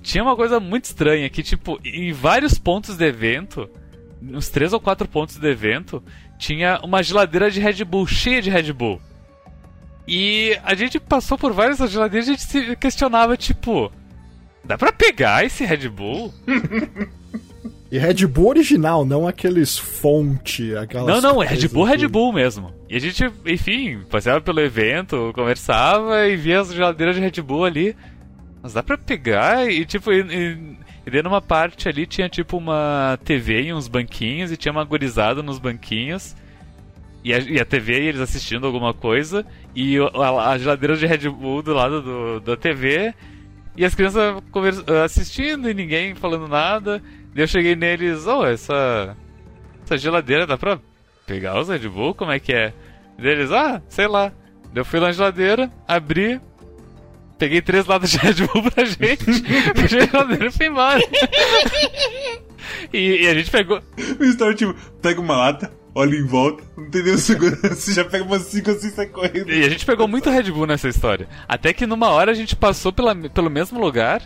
tinha uma coisa muito estranha, que tipo, em vários pontos do evento, uns três ou quatro pontos do evento, tinha uma geladeira de Red Bull, cheia de Red Bull. E a gente passou por várias geladeiras e a gente se questionava, tipo, dá pra pegar esse Red Bull? E Red Bull original, não aqueles fonte, aquelas Não, não, é Red Bull, Red Bull mesmo. E a gente, enfim, passeava pelo evento, conversava e via as geladeiras de Red Bull ali. Mas dá pra pegar e, tipo, e, e, e daí numa parte ali tinha, tipo, uma TV e uns banquinhos e tinha uma gurizada nos banquinhos. E a, e a TV e eles assistindo alguma coisa. E a, a geladeira de Red Bull do lado do, da TV. E as crianças assistindo e ninguém falando nada. Daí eu cheguei neles, oh, essa. Essa geladeira dá pra pegar os Red Bull? Como é que é? Deles, ah, sei lá. Eu fui lá na geladeira, abri, peguei três latas de Red Bull pra gente, fechei a geladeira e fui embora. e, e a gente pegou. O Star, tipo, pega uma lata, olha em volta, não tem nenhum segurança, já pega umas 5 assim e sai correndo. E a gente pegou muito Red Bull nessa história. Até que numa hora a gente passou pela, pelo mesmo lugar.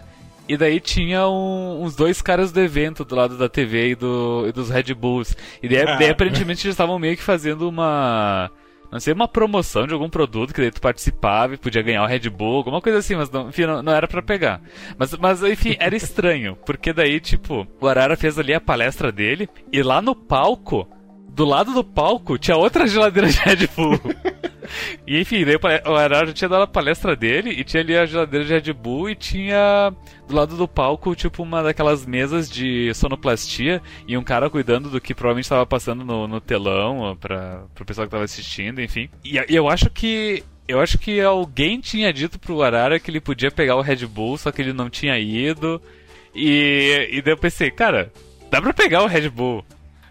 E daí tinha um- uns dois caras do evento do lado da TV e, do, e dos Red Bulls. E daí, Ah. daí aparentemente eles estavam meio que fazendo uma. Não sei, uma promoção de algum produto que daí tu participava e podia ganhar o Red Bull, alguma coisa assim, mas não, enfim, não, não era pra pegar. Mas, mas, enfim, era estranho, porque daí, tipo, o Arara fez ali a palestra dele, e lá no palco, do lado do palco, tinha outra geladeira de Red Bull. E enfim, daí o o Arara tinha dado a palestra dele e tinha ali a geladeira de Red Bull e tinha do lado do palco, tipo, uma daquelas mesas de sonoplastia e um cara cuidando do que provavelmente estava passando no, no telão pra, pro pessoal que tava assistindo, enfim. E, e eu acho que. Eu acho que alguém tinha dito pro Arara que ele podia pegar o Red Bull, só que ele não tinha ido. E, e daí eu pensei, cara, dá pra pegar o Red Bull.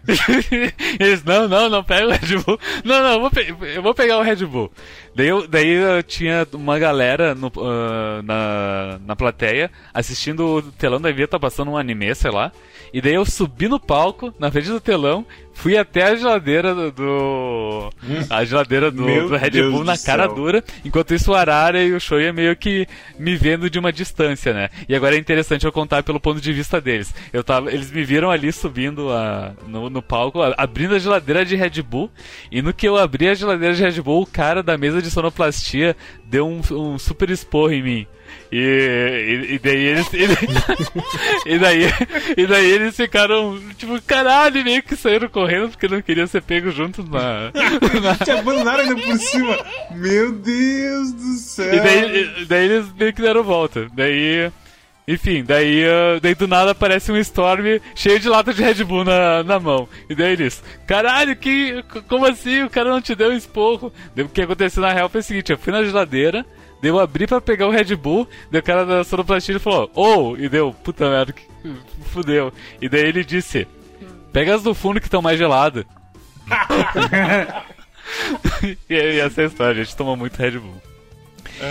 Eles, não, não, não pega o Red Bull. Não, não, eu vou, pe- eu vou pegar o Red Bull. Daí eu, daí eu tinha uma galera no, ah, na, na plateia assistindo o telão da Via, tá passando um anime, sei lá. E daí eu subi no palco, na frente do telão, fui até a geladeira do. do- a geladeira do, do Red Deus Bull na cara céu. dura. Enquanto isso, o Arara e o Shoya meio que me vendo de uma distância, né? E agora é interessante eu contar pelo ponto de vista deles. Eu tava, eles me viram ali subindo a, no, no palco, a- abrindo a geladeira de Red Bull. E no que eu abri a geladeira de Red Bull, o cara da mesa de sonoplastia deu um, um super esporro em mim. E, e, e daí eles. ele- e, daí, e daí eles ficaram, tipo, caralho, meio que saíram correndo porque não queriam ser pegos juntos na. na- Te abandonaram ainda por cima. Meu Deus do céu. E daí, e daí eles meio que deram volta. Daí. Enfim, daí, ah, daí do nada aparece um Storm cheio de lata de Red Bull na, na mão. E daí eles, caralho, que, como assim? O cara não te deu um esporro. Daí, o que aconteceu na real foi o seguinte: eu fui na geladeira, daí eu abri pra pegar o Red Bull, daí o cara da sonoplastia falou, oh! E deu, puta merda, que, fudeu. E daí ele disse, pega as do fundo que estão mais geladas. e, e essa é a história, a gente tomou muito Red Bull.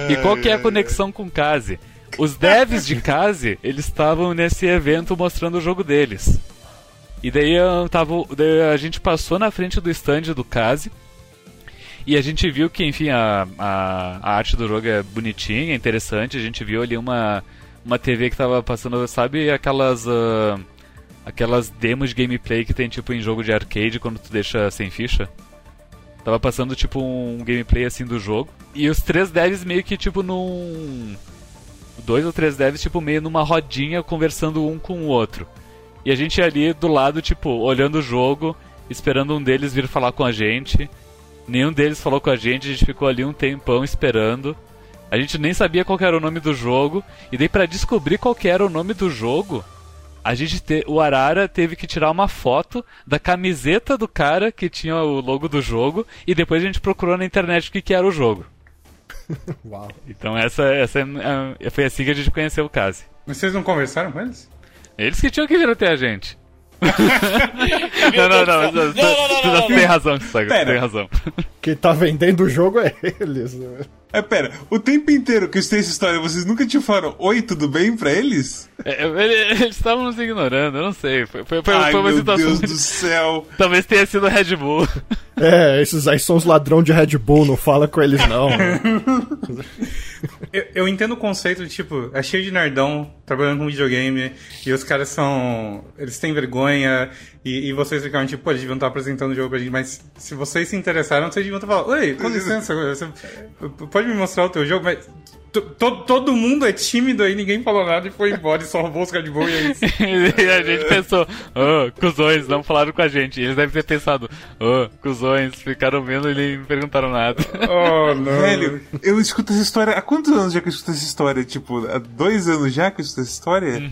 E qual que é a conexão com Kaze? Os devs de Kaze, eles estavam nesse evento mostrando o jogo deles. E daí, eu tava, daí a gente passou na frente do stand do Kaze. E a gente viu que, enfim, a, a, a arte do jogo é bonitinha, é interessante. A gente viu ali uma, uma TV que tava passando, sabe, aquelas. ah, aquelas demos de gameplay que tem tipo em jogo de arcade quando tu deixa sem ficha. Tava passando tipo um gameplay assim do jogo. E os três devs meio que tipo num. Dois ou três devs, tipo, meio numa rodinha conversando um com o outro. E a gente ali do lado, tipo, olhando o jogo, esperando um deles vir falar com a gente. Nenhum deles falou com a gente, a gente ficou ali um tempão esperando. A gente nem sabia qual que era o nome do jogo. E daí pra descobrir qual que era o nome do jogo, a gente te... o Arara teve que tirar uma foto da camiseta do cara que tinha o logo do jogo e depois a gente procurou na internet o que, que era o jogo. Uau. Então essa, essa é- foi assim que a gente conheceu o Kazi. Mas vocês não conversaram com eles? Eles que tinham que vir até a gente. Não, não, não, Não, tu- não, tem razão, Pera. tem razão. Quem tá vendendo o jogo é eles. né? É, pera, o tempo inteiro que eu escutei essa história, vocês nunca te falaram oi, tudo bem pra eles? É, ele- Eles estavam nos ignorando, eu não sei. Foi, foi, foi, Ai, foi uma meu situação. Deus do céu. Talvez tenha sido Red Bull. É, esses aí são os ladrão de Red Bull, não fala com eles não. Eu, eu entendo o conceito de, tipo, é cheio de nerdão trabalhando com videogame e os caras são. Eles têm vergonha e, e vocês ficaram, tipo, pô, eles deviam estar apresentando o jogo pra gente, mas se vocês se interessaram, vocês deviam estar falando, oi, com licença, você pode me mostrar o teu jogo, mas. To- to- todo mundo é tímido aí, ninguém falou nada e foi embora e só roubou os Red Bull e é isso. e a gente pensou, oh, cuzões, não falaram com a gente. E eles devem ter pensado, oh, cuzões, ficaram vendo e nem perguntaram nada. Oh, não. Velho, eu escuto essa história. Há quantos anos já que eu escuto essa história? Tipo, há dois anos já que eu escuto essa história?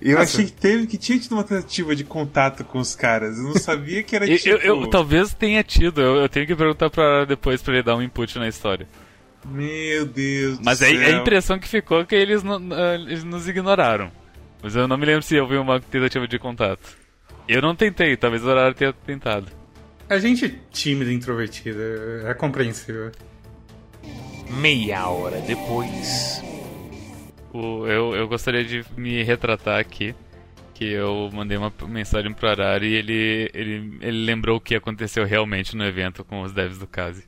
Eu Nossa. achei que teve que tinha tido uma tentativa de contato com os caras. Eu não sabia que era Eu, tipo. eu- eu- talvez tenha tido, eu, eu tenho que perguntar pra depois pra ele dar um input na história. Meu Deus Mas céu. a impressão que ficou é que eles, não- eles nos ignoraram. Mas eu não me lembro se houve uma tentativa de contato. Eu não tentei, talvez o horário tenha tentado. A gente é tímida, introvertida, é compreensível. Meia hora depois. O- eu, eu gostaria de me retratar aqui. Que eu mandei uma mensagem pro Arari e ele, ele, ele lembrou o que aconteceu realmente no evento com os devs do Kazi.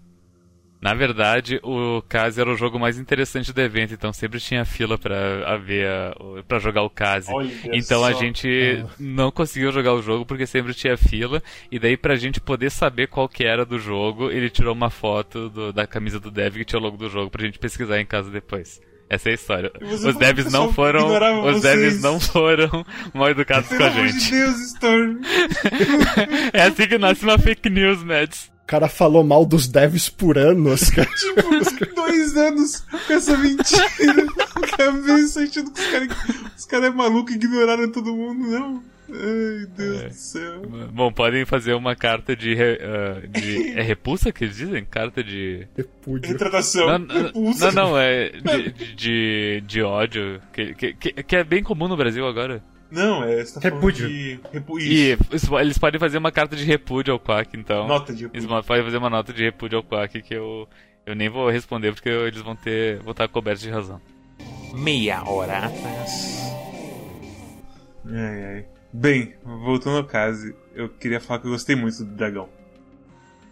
Na verdade, o Kazi era o jogo mais interessante do evento, então sempre tinha fila pra ver a, pra jogar o Kazi. Olha Então a só. gente não conseguiu jogar o jogo porque sempre tinha fila. E daí pra gente poder saber qual que era do jogo, ele tirou uma foto do- da camisa do dev que tinha o logo do jogo pra gente pesquisar em casa depois. Essa é a história. Os devs não foram. Os vocês. devs não foram mal educados Pelo com a amor de gente. Deus, Storm. É assim que nasce uma fake news, Mads. O cara falou mal dos devs por anos, cara. Tipo, dois anos com essa mentira na cabeça, achando que os caras os cara é maluco e ignoraram todo mundo, não. Ai, Deus do céu. Bom, podem fazer uma carta de. ah, de é repulsa que eles dizem? Carta de. Repúdio. Retratação. Não, não, repulsa. não, não, é de, de, de, ódio, que, que que é bem comum no Brasil agora. Não, é. Você tá Repúdio. de. Repu... E eles podem fazer uma carta de repúdio ao Quack, então. Nota de Eles repúdio. podem fazer uma nota de repúdio ao Quack que eu, eu nem vou responder porque eles vão ter. vão estar cobertos de razão. Meia hora atrás. Ai, ai. Bem, voltando ao caso, eu queria falar que eu gostei muito do dragão.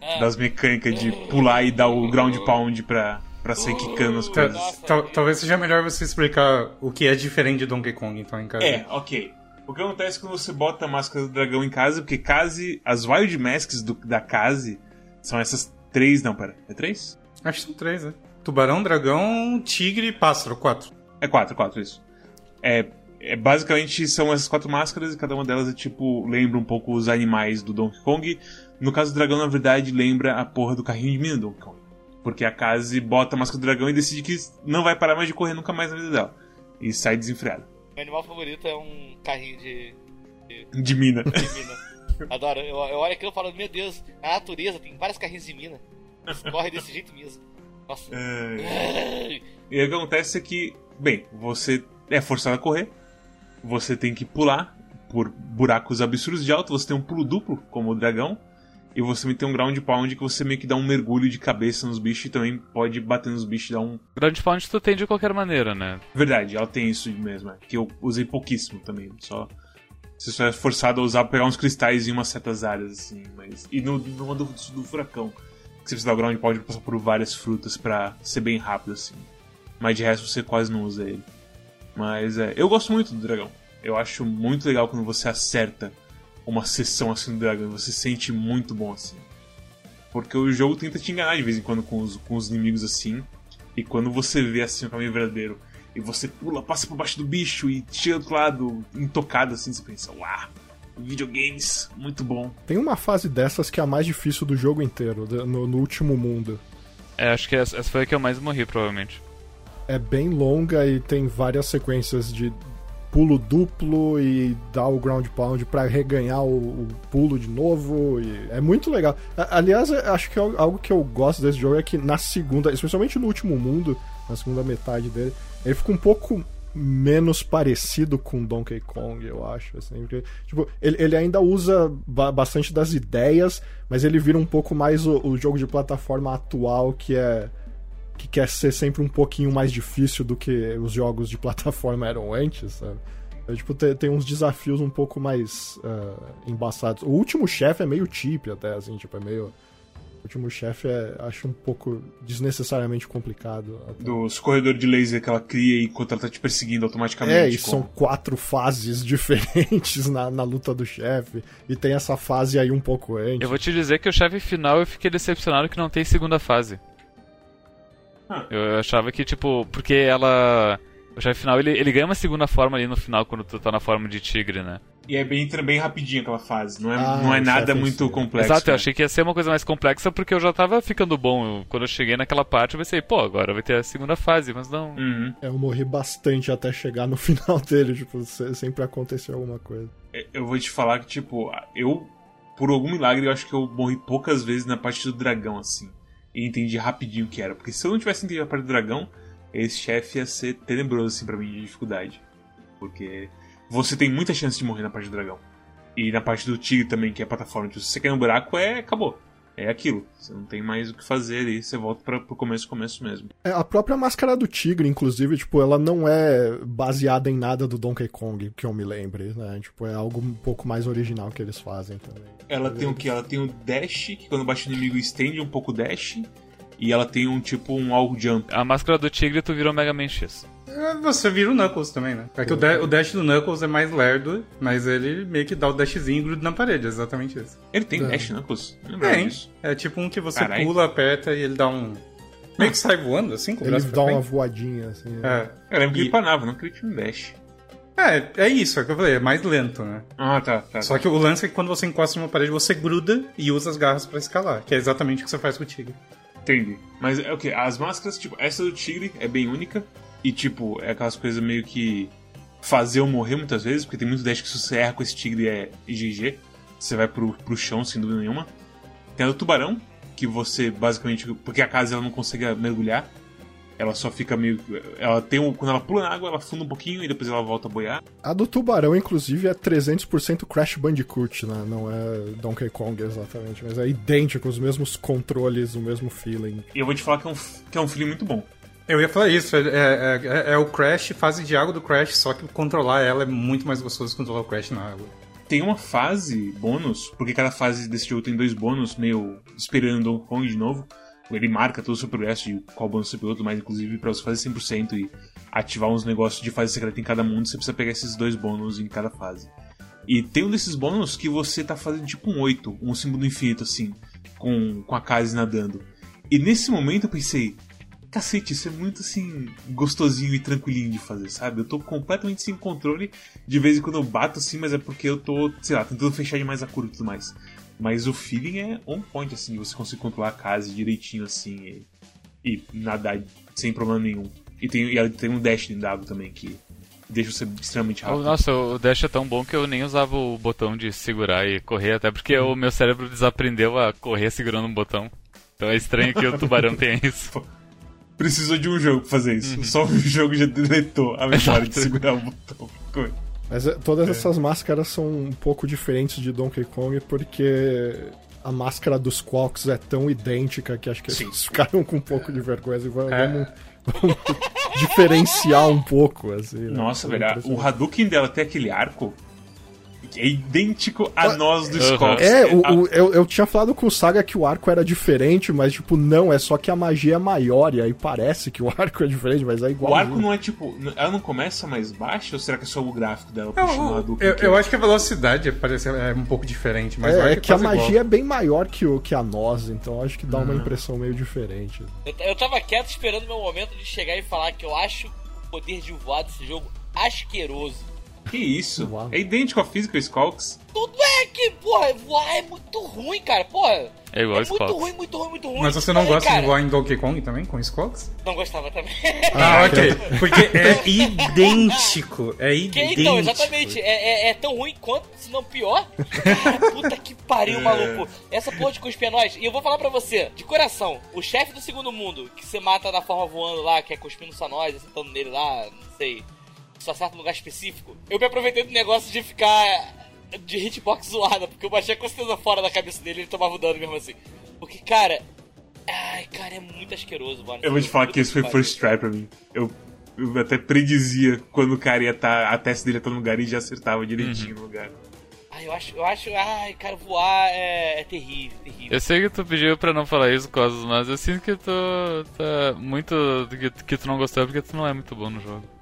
É. Das mecânicas de pular e dar o ground pound pra, pra sair quicando as coisas. Nossa, tal- talvez seja melhor você explicar o que é diferente de Donkey Kong, então, em casa. É, ok. O que acontece quando você bota a máscara do dragão em casa, porque Kaze, as Wild Masks do- da Kaze são essas três. Não, pera. É três? Acho que são três, né? Tubarão, dragão, tigre e pássaro, quatro. É quatro, quatro, isso. É, é, basicamente são essas quatro máscaras e cada uma delas é tipo. lembra um pouco os animais do Donkey Kong. No caso do dragão, na verdade, lembra a porra do carrinho de mina do Donkey Kong. Porque a Kaze bota a máscara do dragão e decide que não vai parar mais de correr nunca mais na vida dela. E sai desenfreada. Meu animal favorito é um carrinho de, De mina. de mina. Adoro. Eu, eu olho aquilo e falo, meu Deus, a natureza tem vários carrinhos de mina. Corre desse jeito mesmo. Nossa. É. E o que acontece é que, bem, você é forçado a correr, você tem que pular por buracos absurdos de alto, você tem um pulo duplo, como o dragão, e você também tem um ground pound que você meio que dá um mergulho de cabeça nos bichos e também pode bater nos bichos e dar um. Ground Pound tu tem de qualquer maneira, né? Verdade, ela tem isso mesmo, é, que eu usei pouquíssimo também, só. Você só é forçado a usar pegar uns cristais em umas certas áreas, assim, mas. E no, no do, do furacão. Que você precisa dar o ground pound pra passar por várias frutas pra ser bem rápido, assim. Mas de resto você quase não usa ele. Mas é. Eu gosto muito do dragão. Eu acho muito legal quando você acerta uma sessão assim do dragão. Você se sente muito bom assim. Porque o jogo tenta te enganar de vez em quando com os, com os inimigos assim. E quando você vê assim o caminho verdadeiro e você pula, passa por baixo do bicho e chega do outro lado, intocado assim, você pensa, uau, videogames, muito bom. Tem uma fase dessas que é a mais difícil do jogo inteiro, no, no último mundo. É, acho que essa, essa foi a que eu mais morri, provavelmente. É bem longa e tem várias sequências de pulo duplo e dar o ground pound pra reganhar o, o pulo de novo. É muito legal. Aliás, acho que é algo que eu gosto desse jogo é que na segunda, especialmente no último mundo, na segunda metade dele, ele fica um pouco menos parecido com Donkey Kong, eu acho, assim, porque, tipo, ele, ele ainda usa ba- bastante das ideias, mas ele vira um pouco mais o, o jogo de plataforma atual, que é que quer ser sempre um pouquinho mais difícil do que os jogos de plataforma eram antes, sabe? É, tipo, tem, tem uns desafios um pouco mais ah, embaçados. O último chefe é meio cheap até, assim, tipo, é meio... O último chefe é, acho um pouco desnecessariamente complicado. até. Dos corredores de laser que ela cria enquanto ela tá te perseguindo automaticamente. É, e com- são quatro fases diferentes na, na luta do chefe. E tem essa fase aí um pouco antes. Eu vou te dizer que o chefe final eu fiquei decepcionado que não tem segunda fase. Ah. Eu achava que, tipo, porque ela. O chefe final ele, ele ganha uma segunda forma ali no final quando tu tá na forma de tigre, né? E é bem, bem rapidinho aquela fase, não é, Ah, não é o nada muito complexo. Exato, eu né? achei que ia ser uma coisa mais complexa porque eu já tava ficando bom. Eu- quando eu cheguei naquela parte, eu pensei, pô, agora vai ter a segunda fase, mas não. Uhum. Eu morri bastante até chegar no final dele, tipo, se- sempre aconteceu alguma coisa. É, Eu vou te falar que, tipo, eu, por algum milagre, eu acho que eu morri poucas vezes na parte do dragão, assim. E entendi rapidinho o que era. Porque se eu não tivesse entendido a parte do dragão, esse chefe ia ser tenebroso, assim, pra mim, de dificuldade. Porque você tem muita chance de morrer na parte do dragão. E na parte do tigre também, que é a plataforma. Tipo, se você cair no buraco, é. acabou. É aquilo. Você não tem mais o que fazer e você volta pra, pro começo, começo mesmo. É, a própria Máscara do Tigre, inclusive, tipo, ela não é baseada em nada do Donkey Kong, que eu me lembre, né? Tipo, é algo um pouco mais original que eles fazem também. Ela tem o que? Ela tem o dash, que quando bate o inimigo estende um pouco o dash. E ela tem um tipo um all jump. A máscara do tigre tu virou Mega Man X. É, Você vira o Knuckles também, né? É que o, da- o dash do Knuckles é mais lerdo, mas ele meio que dá o dashzinho e gruda na parede, é exatamente isso. Ele tem É. dash, Knuckles? Tem. disso. É tipo um que você Carai. pula, aperta e ele dá um. Meio que sai voando, assim, com o Ele braço dá pra uma voadinha, assim. É. Eu lembro que E- ele panava, não queria que tinha um dash. É, é isso, é o que eu falei, é mais lento, né? Ah, tá, tá. Só que o lance é que quando você encosta numa parede, você gruda e usa as garras pra escalar, que é exatamente o que você faz com o tigre. Entendi. Mas é o que? As máscaras, tipo, essa do tigre é bem única. E, tipo, é aquelas coisas meio que fazer eu morrer muitas vezes, porque tem muito dash que se você erra com esse tigre é GG. Você vai pro, pro chão, sem dúvida nenhuma. Tem a do tubarão, que você basicamente. Porque a casa ela não consegue mergulhar. Ela só fica meio. Ela tem um. Quando ela pula na água, ela funda um pouquinho e depois ela volta a boiar. A do Tubarão, inclusive, é 300% Crash Bandicoot, né? Não é Donkey Kong exatamente, mas é idêntico, os mesmos controles, o mesmo feeling. E eu vou te falar que é um, que é um feeling muito bom. Eu ia falar isso, é, é- é- é o Crash, fase de água do Crash, só que controlar ela é muito mais gostoso que controlar o Crash na água. tem uma fase bônus, porque cada fase desse jogo tem dois bônus, meio esperando Donkey Kong de novo. Ele marca todo o seu progresso de qual bônus você pegou, tudo mais, inclusive pra você fazer 100% e ativar uns negócios de fase secreta em cada mundo, você precisa pegar esses dois bônus em cada fase. E tem um desses bônus que você tá fazendo tipo um 8, um símbolo infinito, assim, com, com a Kazi nadando. E nesse momento eu pensei, cacete, isso é muito assim, gostosinho e tranquilinho de fazer, sabe? Eu tô completamente sem controle. De vez em quando eu bato assim, mas é porque eu tô, sei lá, tentando fechar demais a curva e tudo mais. Mas o feeling é on point, assim, você conseguir controlar a casa direitinho assim e, e nadar sem problema nenhum. E tem, e tem um dash dentro da água também que deixa você extremamente rápido. Nossa, o dash é tão bom que eu nem usava o botão de segurar e correr, até porque o meu cérebro desaprendeu a correr segurando um botão. Então é estranho que o tubarão tenha isso. Precisou de um jogo pra fazer isso. Só um jogo já deletou a memória de segurar o botão. Mas é, todas essas máscaras são um pouco diferentes de Donkey Kong porque a máscara dos Qualks é tão idêntica que acho que Sim. eles ficaram com um pouco de vergonha e vamos, É. vamos- diferenciar um pouco, assim. né? Nossa, É velho, o. Hadouken dela tem aquele arco é idêntico a nós do Aham. Skulls. É, o, o- eu, eu tinha falado com o Saga que o arco era diferente, mas tipo, não, é só que a magia é maior, e aí parece que o arco é diferente, mas é igual. O arco não é tipo. Ela não começa mais baixa ou será que é só o gráfico dela Eu, puxando o Hadouken? eu, que- eu acho que a velocidade parece é um pouco diferente, mas o É, arco é que a quase igual. magia é bem maior que, o, que a nós, então acho que dá Hum. uma impressão meio diferente. Eu, eu tava quieto esperando o meu momento de chegar e falar que eu acho o poder de voar desse jogo asqueroso. Que isso? Uau. É idêntico à física do Skulls. Tudo é que, porra, voar é muito ruim, cara. Porra. É igual é muito Skulls. ruim, muito ruim, muito ruim. Mas você não gosta cara, de voar em Donkey Kong também, com Skulls? Não gostava também. Ah, ok. Porque é idêntico. É Que, idêntico. então, exatamente. É, é- é tão ruim quanto, se não pior. Cara, puta que pariu, maluco. Essa porra de cuspir é nós. E eu vou falar pra você, de coração, o chefe do segundo mundo, que você mata na forma voando lá, que é cuspindo só nós, acertando nele lá, não sei. Só acerta num lugar específico. Eu me aproveitei do negócio de ficar de hitbox zoada, porque eu baixei com certeza fora da cabeça dele e ele tomava o dano mesmo assim. Porque, cara. Ai, cara, é muito asqueroso, mano. Eu vou te falar que esse foi first try pra mim. Eu, eu até predizia quando o cara ia estar. A testa dele ia estar no lugar e já acertava direitinho no lugar. Ai, eu acho, eu acho, ai, cara, voar é, é terrível, terrível. Eu sei que tu pediu pra não falar isso, Cosmos, mas eu sinto que tu tá muito. que, que tu não gostou porque tu não é muito bom no jogo.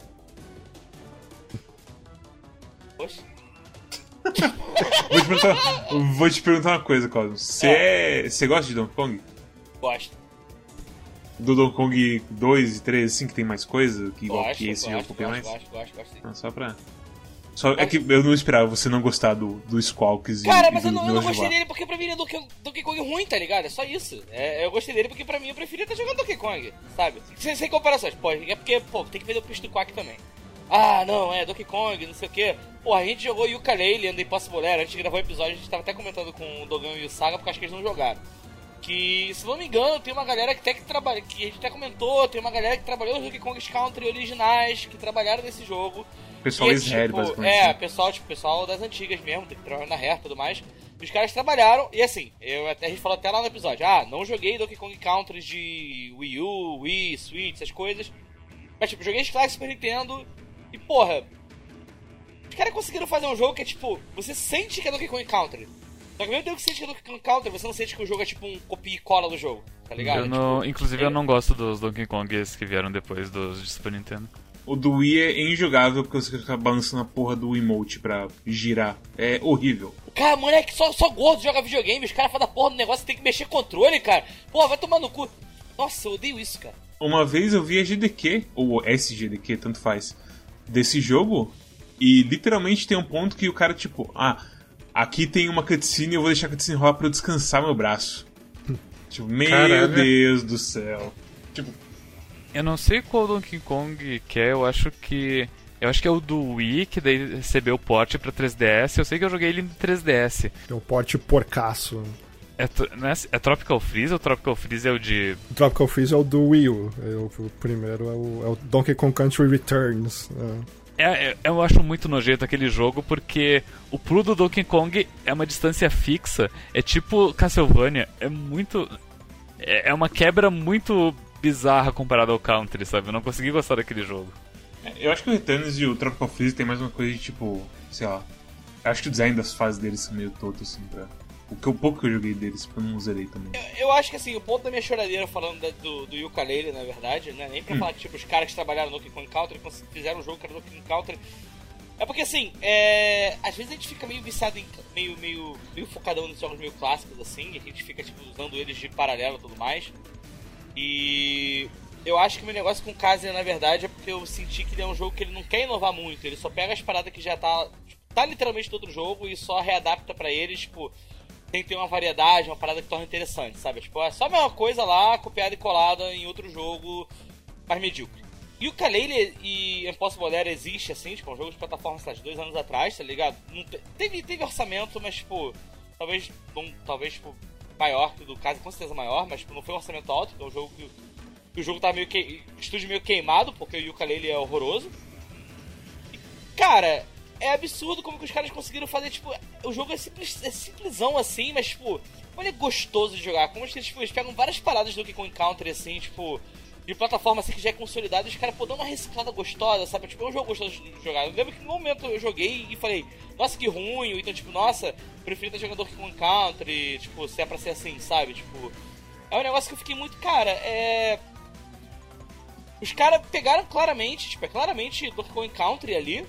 Vou te perguntar, vou te perguntar uma coisa, Cosmos. Você é. Gosta de Donkey Kong? Gosto. Do Donkey Kong 2 e 3, assim, que tem mais coisa? Que igual Gosto, que esse jogo gosto, copia gosto, mais? gosto, gosto, gosto, sim. Só pra. Só, é que eu não esperava você não gostar do, do Squawks e, Cara, e mas do eu não, eu não gostei dele porque pra mim ele é Donkey, Donkey Kong ruim, tá ligado? É só isso. É, eu gostei dele porque pra mim eu preferia estar jogando Donkey Kong, sabe? Sem, sem comparações. Pô, é porque, pô, tem que ver o pisto Quack também. Ah, não, é Donkey Kong, não sei o que. Pô, a gente jogou Yooka-Laylee and the Impossible Lair. Antes de gravar o episódio, a gente tava até comentando com o Dogão e o Saga, porque acho que eles não jogaram. Que, se não me engano, tem uma galera que até que trabalha, que a gente até comentou, tem uma galera que trabalhou nos Donkey Kong Country originais, que trabalharam nesse jogo. Pessoal E é, ex-head, tipo, basicamente. É, né? pessoal, tipo, pessoal das antigas mesmo, que trabalham na Rare e tudo mais. Os caras trabalharam, e assim, eu até, a gente falou até lá no episódio, ah, não joguei Donkey Kong Country de Wii U, Wii, Switch, essas coisas. Mas, tipo, joguei os clássicos Super Nintendo e, porra, os caras conseguiram fazer um jogo que é, tipo, você sente que é Donkey Kong Country. Só que mesmo tempo que você sente que é Donkey Kong Country, você não sente que o jogo é, tipo, um copia e cola do jogo, tá ligado? Eu É, não, tipo, inclusive, é- eu não gosto dos Donkey Kongs que vieram depois dos de Super Nintendo. O do Wii é injogável porque você fica balançando a porra do emote pra girar. É horrível. Cara, moleque, só, só gordo joga videogame, os caras fazem a porra do negócio, tem que mexer controle, cara. Pô, vai tomar no cu. Nossa, eu odeio isso, cara. Uma vez eu vi a GDQ, ou SGDQ, tanto faz, desse jogo, e literalmente tem um ponto que o cara, tipo, ah, aqui tem uma cutscene eu vou deixar a cutscene rolar pra eu descansar meu braço. tipo, meu Caralho. Deus do céu. Tipo, Eu não sei qual Donkey Kong que é, eu acho que. Eu acho que é o do Wii, que daí recebeu o porte pra 3DS. Eu sei que eu joguei ele no 3DS. É o porte porcaço. É, tro- não é, é Tropical Freeze ou Tropical Freeze é o de. Tropical Freeze é o do Wii U. É o, o primeiro é o, é o Donkey Kong Country Returns. é. É, é- eu acho muito nojento aquele jogo porque o pulo do Donkey Kong é uma distância fixa. É tipo Castlevania. É muito. É, é uma quebra muito bizarra comparada ao Country, sabe? Eu não consegui gostar daquele jogo. eu acho que o Returns e o Tropical Freeze tem mais uma coisa de tipo, sei lá. Acho que o design das fases deles são meio toto, assim, pra. O, que, o pouco que eu joguei deles, porque eu não zerei também. Eu, eu acho que assim, o ponto da minha choradeira falando da- do, do Yooka-Laylee, na verdade, né? Nem pra falar que tipo, os caras que trabalharam no Kong Country fizeram um jogo que era Donkey Kong Country. É porque assim, é... às vezes a gente fica meio viciado em. meio, meio, meio focadão nos jogos meio clássicos, assim, e a gente fica tipo, usando eles de paralelo e tudo mais. E eu acho que o meu negócio com o Kazuya, na verdade, é porque eu senti que ele é um jogo que ele não quer inovar muito, ele só pega as paradas que já tá. tipo, tá literalmente do outro jogo e só readapta pra eles, tipo, tem que ter uma variedade, uma parada que torna interessante, sabe? Tipo, é só a mesma coisa lá, copiada e colada em outro jogo mais medíocre. E o Kalele e Impossible Era existe, assim, tipo, é um jogo de plataforma, sei lá, dois anos atrás, tá ligado? Teve, teve orçamento, mas, tipo, talvez, não, talvez, tipo, maior que o do caso, com certeza maior, mas, tipo, não foi um orçamento alto, então é um jogo que, que o jogo tá meio que, estúdio meio queimado, porque o Yooka-Laylee é horroroso. E, cara, é absurdo como que os caras conseguiram fazer, tipo, o jogo é, simples, é simplesão assim, mas, tipo, olha gostoso de jogar. Como eles, tipo, eles pegam várias paradas do Donkey Kong Country, assim, tipo, de plataforma assim que já é consolidada, os caras, dão uma reciclada gostosa, sabe? Tipo, é um jogo gostoso de jogar. Eu lembro que no momento eu joguei e falei, nossa, que ruim, então, tipo, nossa, prefiro estar jogando Donkey Kong Country, tipo, se é pra ser assim, sabe? Tipo, é um negócio que eu fiquei muito, cara, é. Os caras pegaram claramente, tipo, é claramente Donkey Kong Country ali.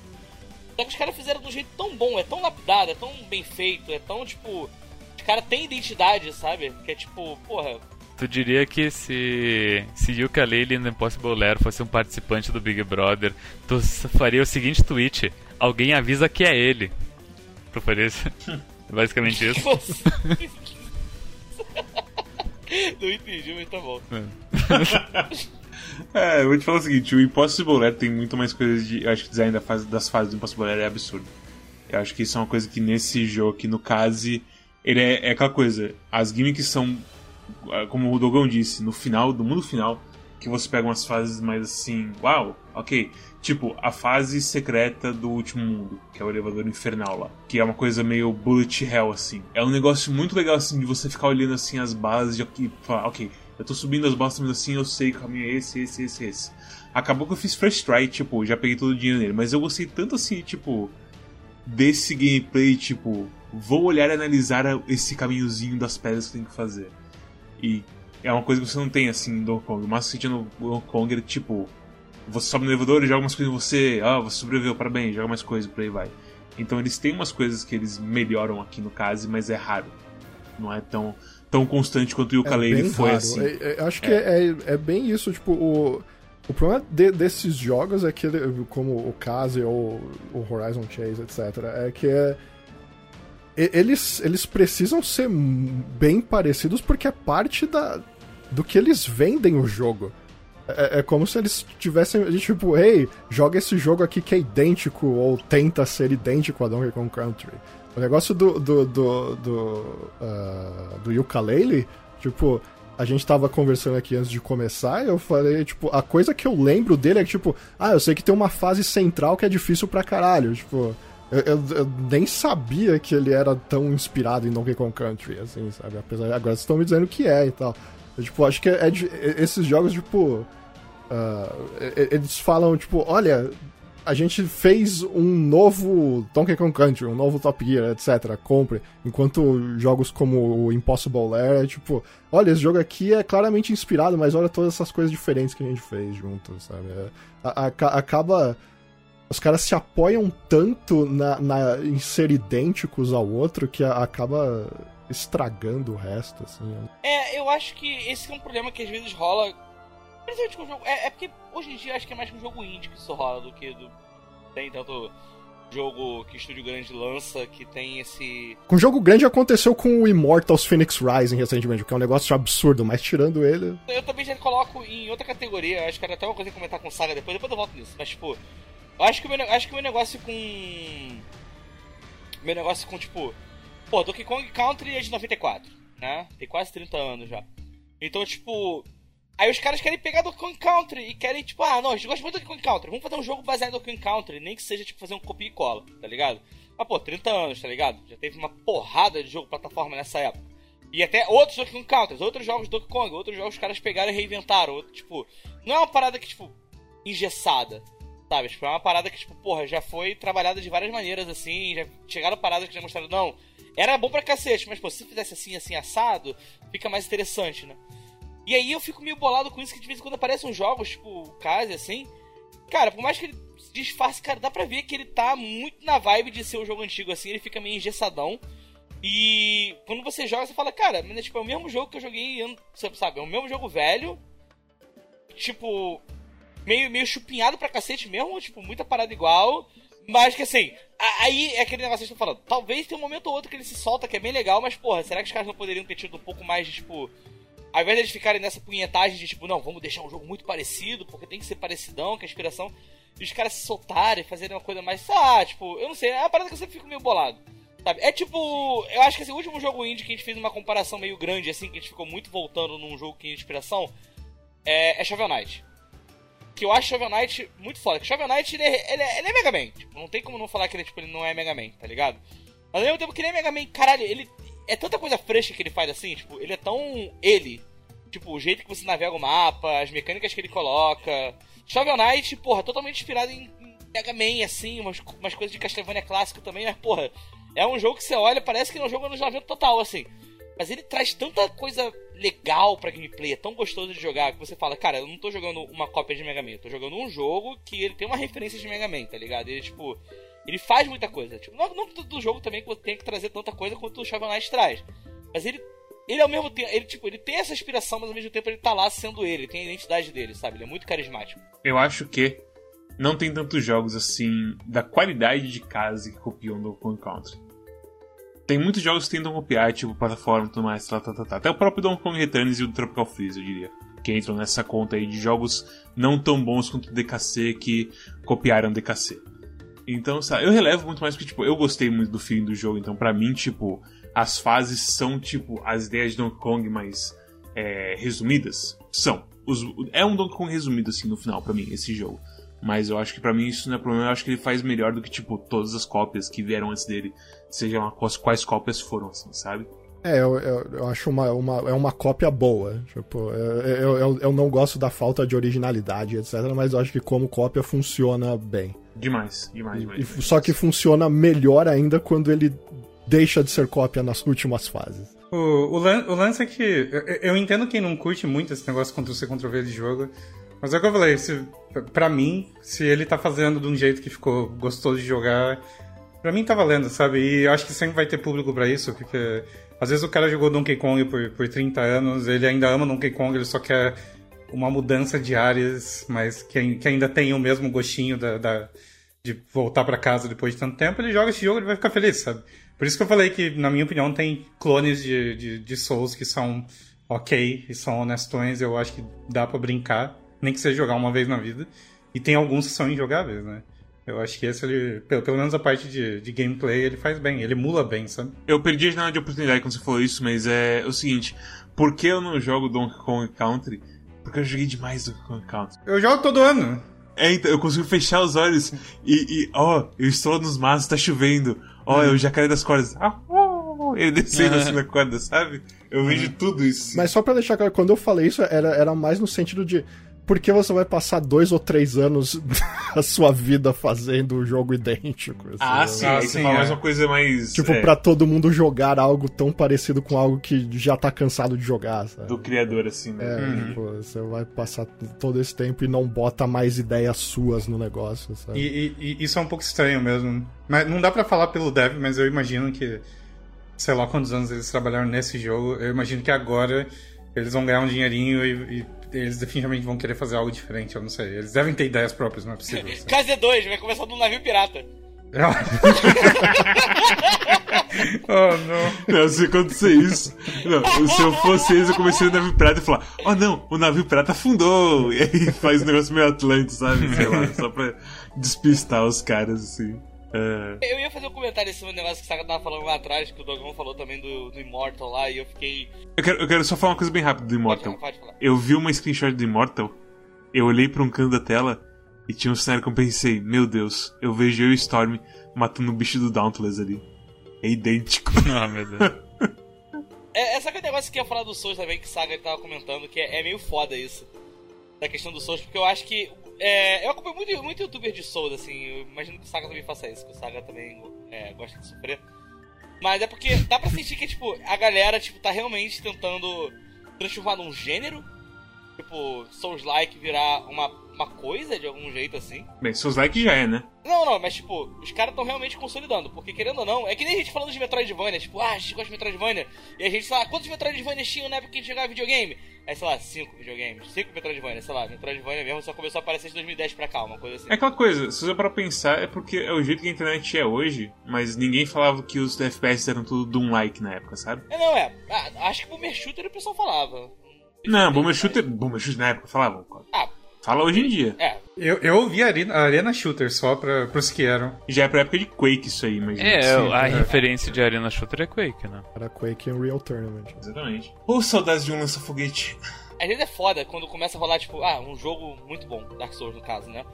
Só que os caras fizeram de um jeito tão bom, é tão lapidado, é tão bem feito, é tão, tipo. Os caras têm identidade, sabe? Que é tipo, porra. Tu diria que se, se Yuka Laylee no Impossible Lair fosse um participante do Big Brother, tu faria o seguinte tweet: Alguém avisa que é ele. Tu faria isso? Basicamente isso. Não entendi, mas tá bom. É, eu vou te falar o seguinte, o Impossible Lair tem muito mais coisas de. Eu acho que o design da fase, das fases do Impossible Lair é absurdo. Eu acho que isso é uma coisa que nesse jogo aqui, no caso, ele é, é aquela coisa. As gimmicks são, ah, como o Dogão disse, no final, do mundo final, que você pega umas fases mais assim, uau, ok. Tipo, a fase secreta do último mundo, que é o elevador infernal lá. Que é uma coisa meio bullet hell, assim. É um negócio muito legal, assim, de você ficar olhando, assim, as aqui, e falar, ok, eu tô subindo as balas, mas assim, eu sei que o caminho é esse, esse, esse, esse. Acabou que eu fiz first try, tipo, já peguei todo o dinheiro nele, mas eu gostei tanto, assim, tipo, desse gameplay, tipo, vou olhar e analisar esse caminhozinho das pedras que tenho que fazer. E é uma coisa que você não tem assim em Donkey Kong. O máximo que tinha no Donkey Kong era tipo, você sobe no elevador e joga umas coisas em você, ah, você sobreviveu, parabéns, joga mais coisas, por aí vai. Então eles têm umas coisas que eles melhoram aqui no caso, mas é raro. Não é tão, tão constante quanto o Yooka-Laylee bem foi raro. assim. É- é- acho que é. é bem isso, tipo, o, o problema de- desses jogos é que, ele- como o Kaze ou o Horizon Chase, etc., é que é, eles, eles precisam ser bem parecidos porque é parte da, do que eles vendem o jogo. É, é como se eles tivessem, tipo, hey, joga esse jogo aqui que é idêntico ou tenta ser idêntico a Donkey Kong Country. O negócio do do do do, ah, do Yooka-Laylee, tipo, a gente tava conversando aqui antes de começar eu falei, tipo, a coisa que eu lembro dele é que, tipo, ah, eu sei que tem uma fase central que é difícil pra caralho, tipo... Eu, eu- eu nem sabia que ele era tão inspirado em Donkey Kong Country, assim, sabe? Apesar agora vocês estão me dizendo que é e tal. Eu, tipo, acho que é, de- esses jogos, tipo. e- eles falam, tipo, olha, a gente fez um novo Donkey Kong Country, um novo Top Gear, etc. Compre. Enquanto jogos como o Impossible Lair é tipo, olha, esse jogo aqui é claramente inspirado, mas olha todas essas coisas diferentes que a gente fez junto, sabe? É, a- a- acaba. Os caras se apoiam tanto na, na- em ser idênticos ao outro que a- acaba estragando o resto, assim. É, eu acho que esse é um problema que às vezes rola. Principalmente com o jogo. É, é porque hoje em dia acho que é mais com jogo indie que isso rola do que do. Tem tanto jogo que estúdio grande lança que tem esse. Com jogo grande aconteceu com o Immortals Phoenix Rising recentemente, que é um negócio absurdo, mas tirando ele. Eu também já coloco em outra categoria, acho que era até uma coisa que comentar com Saga depois, depois eu volto nisso, mas tipo. Eu acho que o meu, acho que o meu negócio com. Meu negócio com, tipo. Pô, Donkey Kong Country é de 94, né? Tem quase 30 anos já. Então, tipo. Aí os caras querem pegar Donkey Kong Country e querem, tipo, ah, não, a gente gosta muito do Kong Country, vamos fazer um jogo baseado Donkey Kong Country, nem que seja, tipo, fazer um copia e cola, tá ligado? Mas, pô, 30 anos, tá ligado? Já teve uma porrada de jogo plataforma nessa época. E até outros Donkey Kong Countries, outros jogos de Donkey Kong, outros jogos os caras pegaram e reinventaram. Outro, tipo, não é uma parada que, tipo, engessada. Sabe? Tipo, é uma parada que, tipo, porra, já foi trabalhada de várias maneiras, assim, já chegaram paradas que já mostraram, não, era bom pra cacete, mas, pô, se fizesse assim, assim, assado, fica mais interessante, né? E aí eu fico meio bolado com isso, que de vez em quando aparecem jogos, tipo, o assim, cara, por mais que ele se disfarce, cara, dá pra ver que ele tá muito na vibe de ser o jogo antigo, assim, ele fica meio engessadão. E quando você joga, você fala, cara, mas tipo, é o mesmo jogo que eu joguei, sabe? É o mesmo jogo velho, tipo, meio, meio chupinhado pra cacete mesmo, tipo, muita parada igual. Mas que assim, aí é aquele negócio que eu tô falando. Talvez tenha um momento ou outro que ele se solta, que é bem legal, mas porra, será que os caras não poderiam ter tido um pouco mais de tipo. Ao invés de eles ficarem nessa punhetagem de tipo, não, vamos deixar um jogo muito parecido, porque tem que ser parecidão, que é a inspiração. E os caras se soltarem, fazerem uma coisa mais. Ah, tipo, eu não sei, é uma parada que eu sempre fico meio bolado. Sabe? É tipo. Eu acho que esse último jogo indie que a gente fez uma comparação meio grande, assim, que a gente ficou muito voltando num jogo que é inspiração, é, é Shovel Knight. Que eu acho Shovel Knight muito foda. Que Shovel Knight, ele é, ele é, ele é Mega Man. Tipo, não tem como não falar que ele, tipo, ele não é Mega Man, tá ligado? Mas ao mesmo tempo que ele é Mega Man, caralho, ele. É tanta coisa fresca que ele faz assim, tipo, ele é tão ele. Tipo, o jeito que você navega o mapa, as mecânicas que ele coloca. Shovel Knight, porra, totalmente inspirado em, Mega Man, assim, umas, umas coisas de Castlevania clássico também, mas, porra, é um jogo que você olha, parece que é um jogo anos 90 total, assim. Mas ele traz tanta coisa legal pra gameplay, é tão gostoso de jogar, que você fala, cara, eu não tô jogando uma cópia de Mega Man, eu tô jogando um jogo que ele tem uma referência de Mega Man, tá ligado? Ele, tipo, ele faz muita coisa. Tipo, não, não do jogo também que tem que trazer tanta coisa quanto o Shovel Knight traz. Mas ele, ele ao mesmo tempo, ele, tipo, ele tem essa inspiração, mas ao mesmo tempo ele tá lá sendo ele, tem a identidade dele, sabe? Ele é muito carismático. Eu acho que não tem tantos jogos assim da qualidade de casa que copiam do Kong Country. Tem muitos jogos que tentam copiar, tipo plataforma e tudo mais, tá, tá, tá, tá. Até o próprio Donkey Kong Returns e o Tropical Freeze, eu diria. Que entram nessa conta aí de jogos não tão bons quanto o DKC que copiaram DKC. Então, sabe, eu relevo muito mais porque, tipo, eu gostei muito do fim do jogo, então pra mim, tipo, as fases são, tipo, as ideias de Donkey Kong mais é, resumidas. São. Os- é um Donkey Kong resumido, assim, no final, pra mim, esse jogo. Mas eu acho que pra mim isso não é problema, eu acho que ele faz melhor do que, tipo, todas as cópias que vieram antes dele, sejam as quais cópias foram, assim, sabe? É, eu, eu, eu acho uma, uma, é uma cópia boa. Tipo, eu, eu, eu não gosto da falta de originalidade, etc. Mas eu acho que como cópia funciona bem. Demais, demais, demais. E, demais. só que funciona melhor ainda quando ele deixa de ser cópia nas últimas fases. O, o, lan- o lance é que. Eu, eu entendo quem não curte muito esse negócio Ctrl-C, Ctrl-V de jogo. Mas é o que eu falei, se, pra mim, se ele tá fazendo de um jeito que ficou gostoso de jogar, pra mim tá valendo, sabe? E eu acho que sempre vai ter público pra isso, porque às vezes o cara jogou Donkey Kong por, por 30 anos, ele ainda ama Donkey Kong, ele só quer uma mudança de áreas, mas que, que ainda tem o mesmo gostinho da, da- de voltar pra casa depois de tanto tempo, ele joga esse jogo e vai ficar feliz, sabe? Por isso que eu falei que, na minha opinião, tem clones de, de, de Souls que são ok e são honestões, eu acho que dá pra brincar, nem que seja jogar uma vez na vida. E tem alguns que são injogáveis, né? Eu acho que esse, ele, pelo, pelo menos a parte de, de gameplay, ele faz bem, ele emula bem, sabe? Eu perdi a janela de oportunidade quando você falou isso, mas é o seguinte: por que eu não jogo Donkey Kong Country? Porque eu joguei demais Donkey Kong Country. Eu jogo todo ano. É, então, eu consigo fechar os olhos e, e, ó, eu estou nos matos, tá chovendo. Ó, é o jacaré das cordas. Ah, oh, ele descendo assim na corda, sabe? Eu vejo tudo isso. Mas só pra deixar claro, quando eu falei isso, era, era mais no sentido de. Por que você vai passar dois ou três anos da sua vida fazendo um jogo idêntico? ah, assim, sim, Ah, sim, você fala é. mais uma coisa mais. Tipo, é, pra todo mundo jogar algo tão parecido com algo que já tá cansado de jogar, sabe? Do criador, assim, né? É, tipo, você vai passar todo esse tempo e não bota mais ideias suas no negócio, sabe? E, e- e isso é um pouco estranho mesmo. Mas não dá pra falar pelo dev, mas eu imagino que. Sei lá quantos anos eles trabalharam nesse jogo. Eu imagino que agora eles vão ganhar um dinheirinho e, e eles definitivamente vão querer fazer algo diferente. Eu não sei. Eles devem ter ideias próprias, não é possível. sabe? KZ2 vai começar num navio pirata. oh, não. Não, se acontecer isso. Não, se eu fosse eles, eu comecei no navio pirata e falar: Oh não, o navio pirata afundou! E aí faz um negócio meio Atlante, sabe? Sei lá, só pra despistar os caras, assim. É, Eu ia fazer um comentário em cima do negócio que o Saga tava falando lá atrás, que o Dogão falou também do, do Immortal lá, e eu fiquei. eu, quero, eu quero só falar uma coisa bem rápida do Pode Immortal. falar, pode falar. Eu vi uma screenshot do Immortal, eu olhei pra um canto da tela e tinha um cenário que eu pensei: Meu Deus, eu vejo eu e Storm matando o bicho do Dauntless ali. É idêntico. Ah, meu Deus. É, é só aquele negócio que eu ia falar do Souls também, que o Saga tava comentando, que é, é meio foda isso. da questão do Souls, porque eu acho que. É, eu acompanho muito, muito youtuber de Souls, assim. Eu imagino que o Saga também faça isso, que o Saga também é, gosta de sofrer. Mas é porque dá pra sentir que, tipo, a galera, tipo, tá realmente tentando transformar num gênero. Tipo, Souls-like virar uma, uma coisa de algum jeito assim. Bem, seus likes já é, né? Não, não, mas tipo, os caras estão realmente consolidando. Porque querendo ou não, é que nem a gente falando de Metroidvania, tipo, ah, a gente gosta de Metroidvania. E a gente, sei lá, quantos Metroidvania tinham na época que a gente jogava videogame? Aí, sei lá, cinco videogames, cinco Metroidvania, sei lá, Metroidvania mesmo só começou a aparecer de 2010 pra cá, uma coisa assim. É aquela coisa, se você para pensar, é porque é o jeito que a internet é hoje, mas ninguém falava que os FPS eram tudo de um like na época, sabe? É, não, é. Ah, acho que Boomer Shooter o pessoal falava. Não, Boomer Shooter, Boomer Shooter na época falavam. Ah, Fala hoje em dia. é. Eu, eu ouvi a Arena, a Arena Shooter só pra, pros que eram. Já é pra época de Quake isso aí, mas. É, Sim, a é. referência de Arena Shooter é Quake, né? Era Quake em Real Tournament. Exatamente. Ou saudades de um lança-foguete. Às vezes é foda quando começa a rolar, tipo, ah, um jogo muito bom, Dark Souls no caso, né?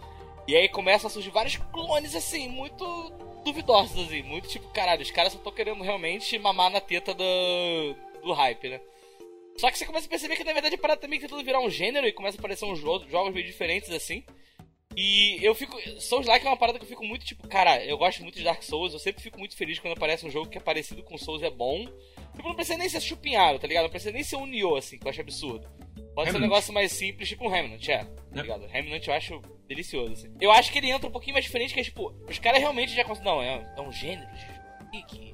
E aí começam a surgir vários clones, assim, muito duvidosos, assim, muito tipo, caralho, os caras só estão querendo realmente mamar na teta do, do hype, né? Só que você começa a perceber que na verdade a parada também tá tentando virar um gênero e começa a aparecer uns jo- jogos meio diferentes, assim. E eu fico. Souls Like é uma parada que eu fico muito tipo, cara, eu gosto muito de Dark Souls, eu sempre fico muito feliz quando aparece um jogo que é parecido com Souls e é bom. Tipo, não precisa nem ser chupinhado, tá ligado? Não precisa nem ser um Nioh, assim, que eu acho absurdo. Pode ser um Remnant. negócio mais simples, tipo um Remnant, é. Tá ligado? Remnant eu acho delicioso, assim. Eu acho que ele entra um pouquinho mais diferente, que é tipo, os caras realmente já. Não, é, é um gênero de que,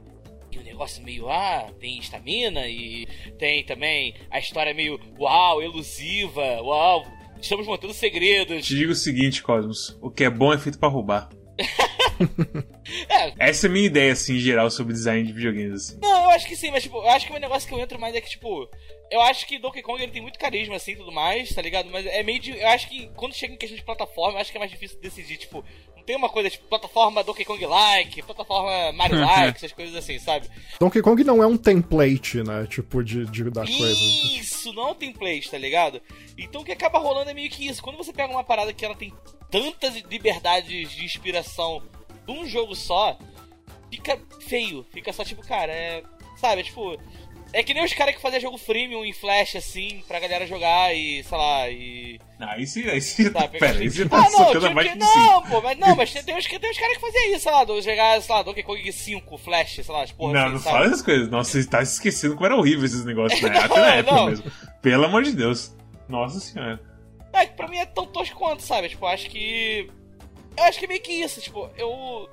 o negócio meio, ah, tem estamina e tem também a história meio, uau, elusiva, uau, estamos mantendo segredos. Te digo o seguinte, Cosmos: o que é bom é feito pra roubar. É, Essa é a minha ideia, assim, em geral, sobre design de videogames, assim. Não, eu acho que sim, mas tipo, eu acho que o negócio que eu entro mais é que, tipo, eu acho que Donkey Kong ele tem muito carisma, assim, e tudo mais, tá ligado? Mas é meio de. Eu acho que quando chega em questão de plataforma, eu acho que é mais difícil decidir, tipo, não tem uma coisa tipo plataforma Donkey Kong like, plataforma Mario like, essas coisas assim, sabe? Donkey Kong não é um template, né? Tipo, de, de da coisa. Isso, não tem template, tá ligado? Então o que acaba rolando é meio que isso. Quando você pega uma parada que ela tem tantas liberdades de inspiração num jogo só, fica feio. Fica só tipo, cara, é. Sabe, é tipo. É que nem os caras que faziam jogo freemium em flash, assim, pra galera jogar e, sei lá, e. Ah, aí sim, aí sim. Pera, aí você tá ah, não, tipo abaixo que, não, pô, mas não, mas tem, tem uns, que- tem uns caras que faziam isso, sei lá, do- jogar, sei lá, Donkey Kong 5, Flash, sei lá, as porra Não, assim, não sabe? fala essas coisas. Nossa, você tá esquecendo como era horrível esses negócios, né? Não, Até na época não. mesmo. Pelo amor de Deus. Nossa senhora. É, que pra mim é tão tosco quanto, sabe? Tipo, acho que. Eu acho que é meio que isso, tipo, eu.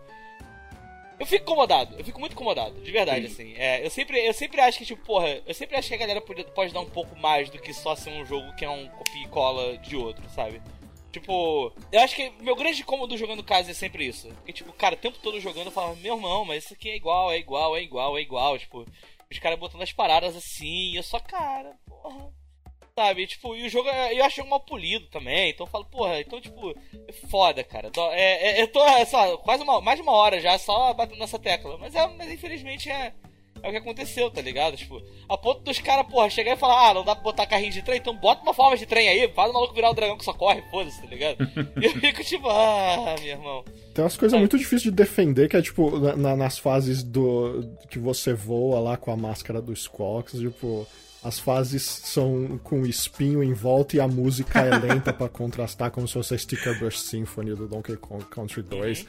Eu fico incomodado, eu fico muito incomodado, de verdade, assim. É, eu sempre, eu sempre acho que, tipo, porra, eu sempre acho que a galera pode, pode dar um pouco mais do que só ser um jogo que é um copia e cola de outro, sabe? Tipo, eu acho que meu grande incômodo jogando casa é sempre isso. Porque, tipo, cara, o tempo todo jogando eu falava, meu irmão, mas isso aqui é igual, é igual, é igual, é igual. Tipo, os caras botando as paradas assim, e eu só, cara, porra. Sabe, tipo, e o jogo, é- eu acho o jogo mal polido também, então eu falo, porra, então, tipo, é foda, cara. É, é- eu tô, é, lá, quase uma, mais de uma hora já só batendo nessa tecla. Mas, é, mas infelizmente é, é o que aconteceu, tá ligado? Tipo, a ponto dos caras, porra, chegar e falar, ah, não dá pra botar carrinho de trem, então bota uma forma de trem aí, faz o maluco virar o dragão que só corre, foda-se, tá ligado? e eu fico tipo, ah, meu irmão. Tem umas coisas muito difíceis de defender, que é tipo, na- nas fases do. que você voa lá com a máscara do Squawks, tipo. As fases são com espinho em volta e a música é lenta pra contrastar, como se fosse a Sticker Brush Symphony do Donkey Kong Country 2.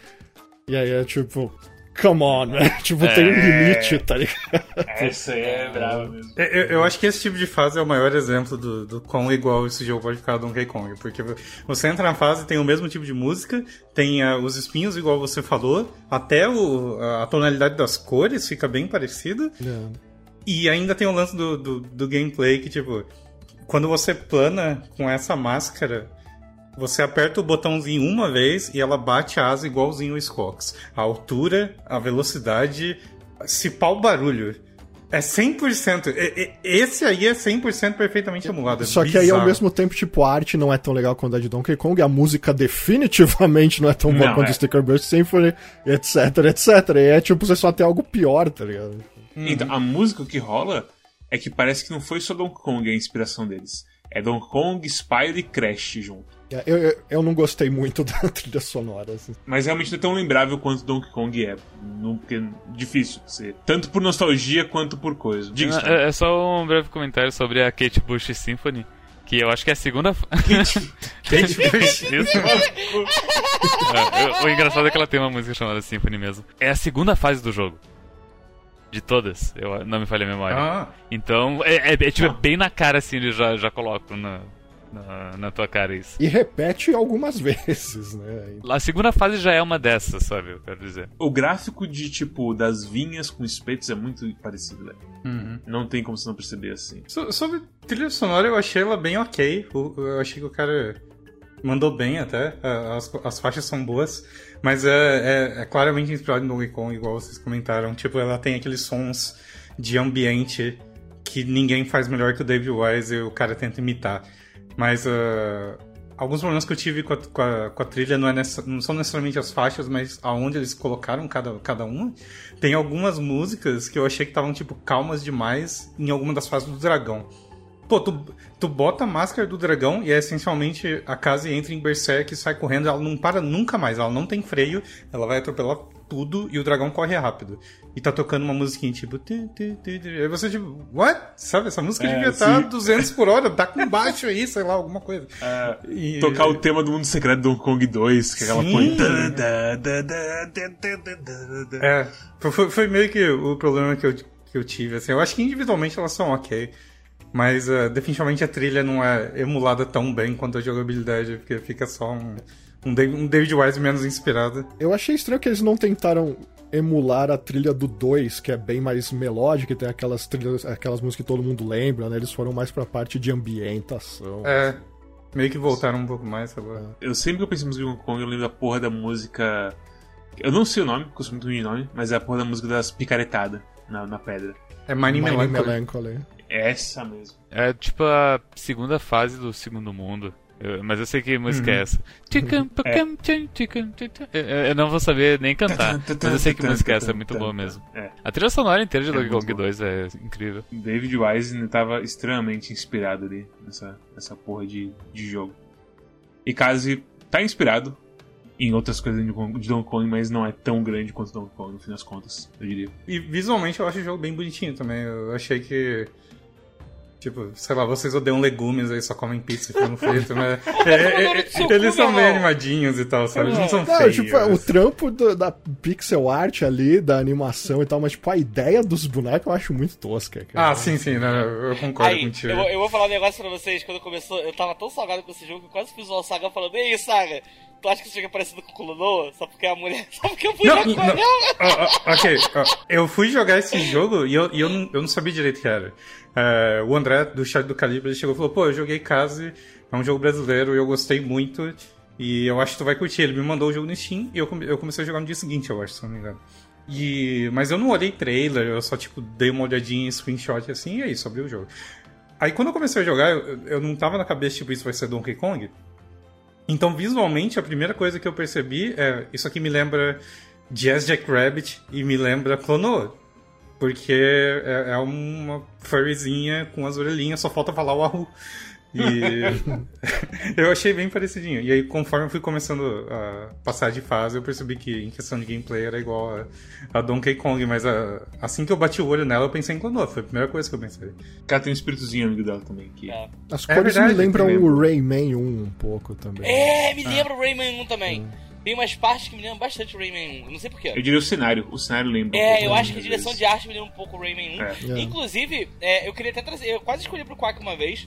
E aí é tipo, come on, né? Tipo, tem um limite, tá ligado? Essa aí é brava mesmo. Eu, eu- eu acho que esse tipo de fase é o maior exemplo do, do quão igual esse jogo pode ficar ao Donkey Kong. Porque você entra na fase, tem o mesmo tipo de música, tem ah, os espinhos, igual você falou, até o- a tonalidade das cores fica bem parecida. E ainda tem o lance do, do, do gameplay que, tipo, quando você plana com essa máscara, você aperta o botãozinho uma vez e ela bate a asa igualzinho o Squawks. A altura, a velocidade, se pá o barulho. É 100%. E- e- Esse aí é 100% perfeitamente emulado. é Só que aí ao bizarro. mesmo tempo, tipo, a arte não é tão legal quanto a de Donkey Kong, a música definitivamente não é tão boa Não, quanto é. Sticker Brush Symphony, etc, etc. E é tipo, você só tem algo pior, tá ligado? Então, a música que rola é que parece que não foi só Donkey Kong a inspiração deles. É Donkey Kong, Spyro e Crash junto. É, Eu, eu, eu não gostei muito da trilha sonora, assim. Mas realmente não é tão lembrável quanto Donkey Kong é. Não, porque é difícil ser. Tanto por nostalgia quanto por coisa. Diga. É, é só um breve comentário sobre a Kate Bush Symphony. Que eu acho que é a segunda. fa- Kate Bush. Isso. É, o engraçado é que ela tem uma música chamada Symphony mesmo. É a segunda fase do jogo. De todas, eu não me falha a memória. Ah, Então, é, é- é, tipo, é bem na cara assim, eles já, já colocam na, na, na tua cara isso. E repete algumas vezes, né? A segunda fase já é uma dessas, sabe? Eu quero dizer. O gráfico de, tipo, das vinhas com espetos é muito parecido, velho. uhum. Não tem como você não perceber assim. So- sobre trilha sonora, eu achei ela bem ok. Eu achei que o cara mandou bem até. A- As, as faixas são boas. Mas é, é- é claramente inspirado Donkey Kong, igual vocês comentaram. Tipo, ela tem aqueles sons de ambiente que ninguém faz melhor que o David Wise e o cara tenta imitar. Mas ah, alguns problemas que eu tive com a, com a- com a trilha não, é nessa- não são necessariamente as faixas, mas aonde eles colocaram cada, cada uma. Tem algumas músicas que eu achei que estavam, tipo, calmas demais em alguma das fases do dragão. Pô, tu, tu bota a máscara do dragão e é essencialmente a casa entra em Berserk e sai correndo, ela não para nunca mais, ela não tem freio, ela vai atropelar tudo e o dragão corre rápido. E tá tocando uma musiquinha tipo. Aí você tipo, what? Sabe, essa música É, devia estar sim. 200 por hora, tá com baixo aí, sei lá, alguma coisa. E- Tocar o tema do mundo secreto do Donkey Kong 2, que é aquela da. É, foi- foi, foi meio que o problema que eu, que eu tive, assim. Eu acho que individualmente elas são ok. Mas uh, definitivamente a trilha não é emulada tão bem quanto a jogabilidade, porque fica só um, um, David, um David Wise menos inspirado. Eu achei estranho que eles não tentaram emular a trilha do 2, que é bem mais melódica, e tem aquelas trilhas, aquelas músicas que todo mundo lembra, né? Eles foram mais pra parte de ambientação. É, meio que voltaram um pouco mais agora. Eu sempre que eu penso em música de Donkey Kong, eu lembro da porra da música. Eu não sei o nome, porque eu sou muito ruim de nome, mas é a porra da música das picaretadas na, na pedra. É Mighty Melancholy. Melancholy. É essa mesmo. É tipo a segunda fase do segundo mundo. Eu- mas eu sei que música é essa. Tcham, ticam, tcham, tcham. Eu- Eu não vou saber nem cantar. Mas eu sei que música é essa, é muito boa mesmo. É. A trilha sonora inteira de É Donkey Kong boa. 2 é incrível. David Wise ainda tava extremamente inspirado ali nessa, nessa porra de, de jogo. E Kazi tá inspirado em outras coisas de Donkey- de Donkey Kong, mas não é tão grande quanto Donkey Kong, no fim das contas, eu diria. E visualmente eu acho o jogo bem bonitinho também. Eu achei que. Tipo, sei lá, vocês odeiam legumes aí, só comem pizza e frango frito, mas. é, é, é, eles são irmão. animadinhos e tal, sabe? Eles não são Não, feios. tipo, o trampo do- da pixel art ali, da animação e tal, mas tipo, a ideia dos bonecos eu acho muito tosca, cara. Ah, sim, sim, né? eu concordo Aí, contigo. eu, vou- eu vou falar um negócio pra vocês. Quando começou, eu tava tão salgado com esse jogo que eu quase fiz uma saga falando: Ei, Saga, tu acha que esse jogo é parecido com o Kulonoa? Só porque a mulher. Só porque eu fui Não, com não. ela. Ok, ah, eu fui jogar esse jogo e eu, e eu, não, eu não sabia direito o que era. Eh, o André, do chat do Calibre, ele chegou e falou: pô, eu joguei Case, é um jogo brasileiro e eu gostei muito. E eu acho que tu vai curtir. Ele me mandou o jogo no Steam e eu, come- eu comecei a jogar no dia seguinte, eu acho, se não me engano. E, mas eu não olhei trailer, eu só tipo dei uma olhadinha em screenshot assim e é isso, abri o jogo. Aí quando eu comecei a jogar, eu, eu não tava na cabeça, tipo, isso vai ser Donkey Kong. Então, visualmente, a primeira coisa que eu percebi é isso aqui me lembra Jazz Jack Rabbit e me lembra Clonoa. Porque é, é uma furryzinha com as orelhinhas, só falta falar o Ahu. E eu achei bem parecidinho. E aí, conforme eu fui começando a passar de fase, eu percebi que em questão de gameplay era igual a, a Donkey Kong. Mas a- assim que eu bati o olho nela, eu pensei em Clonoa. Foi a primeira coisa que eu pensei. O cara tem um espíritozinho amigo dela também. Que... É. As É cores verdade, me lembram o Rayman 1 um pouco também. É, me lembra o Rayman 1 também. Tem umas partes que me lembram bastante o Rayman 1. Eu não sei porquê. Eu diria o cenário. O cenário lembra. É, eu acho que a direção vezes. de arte me lembra um pouco o Rayman 1. É. É. Inclusive, é, eu queria até trazer. Eu quase escolhi pro Quack uma vez.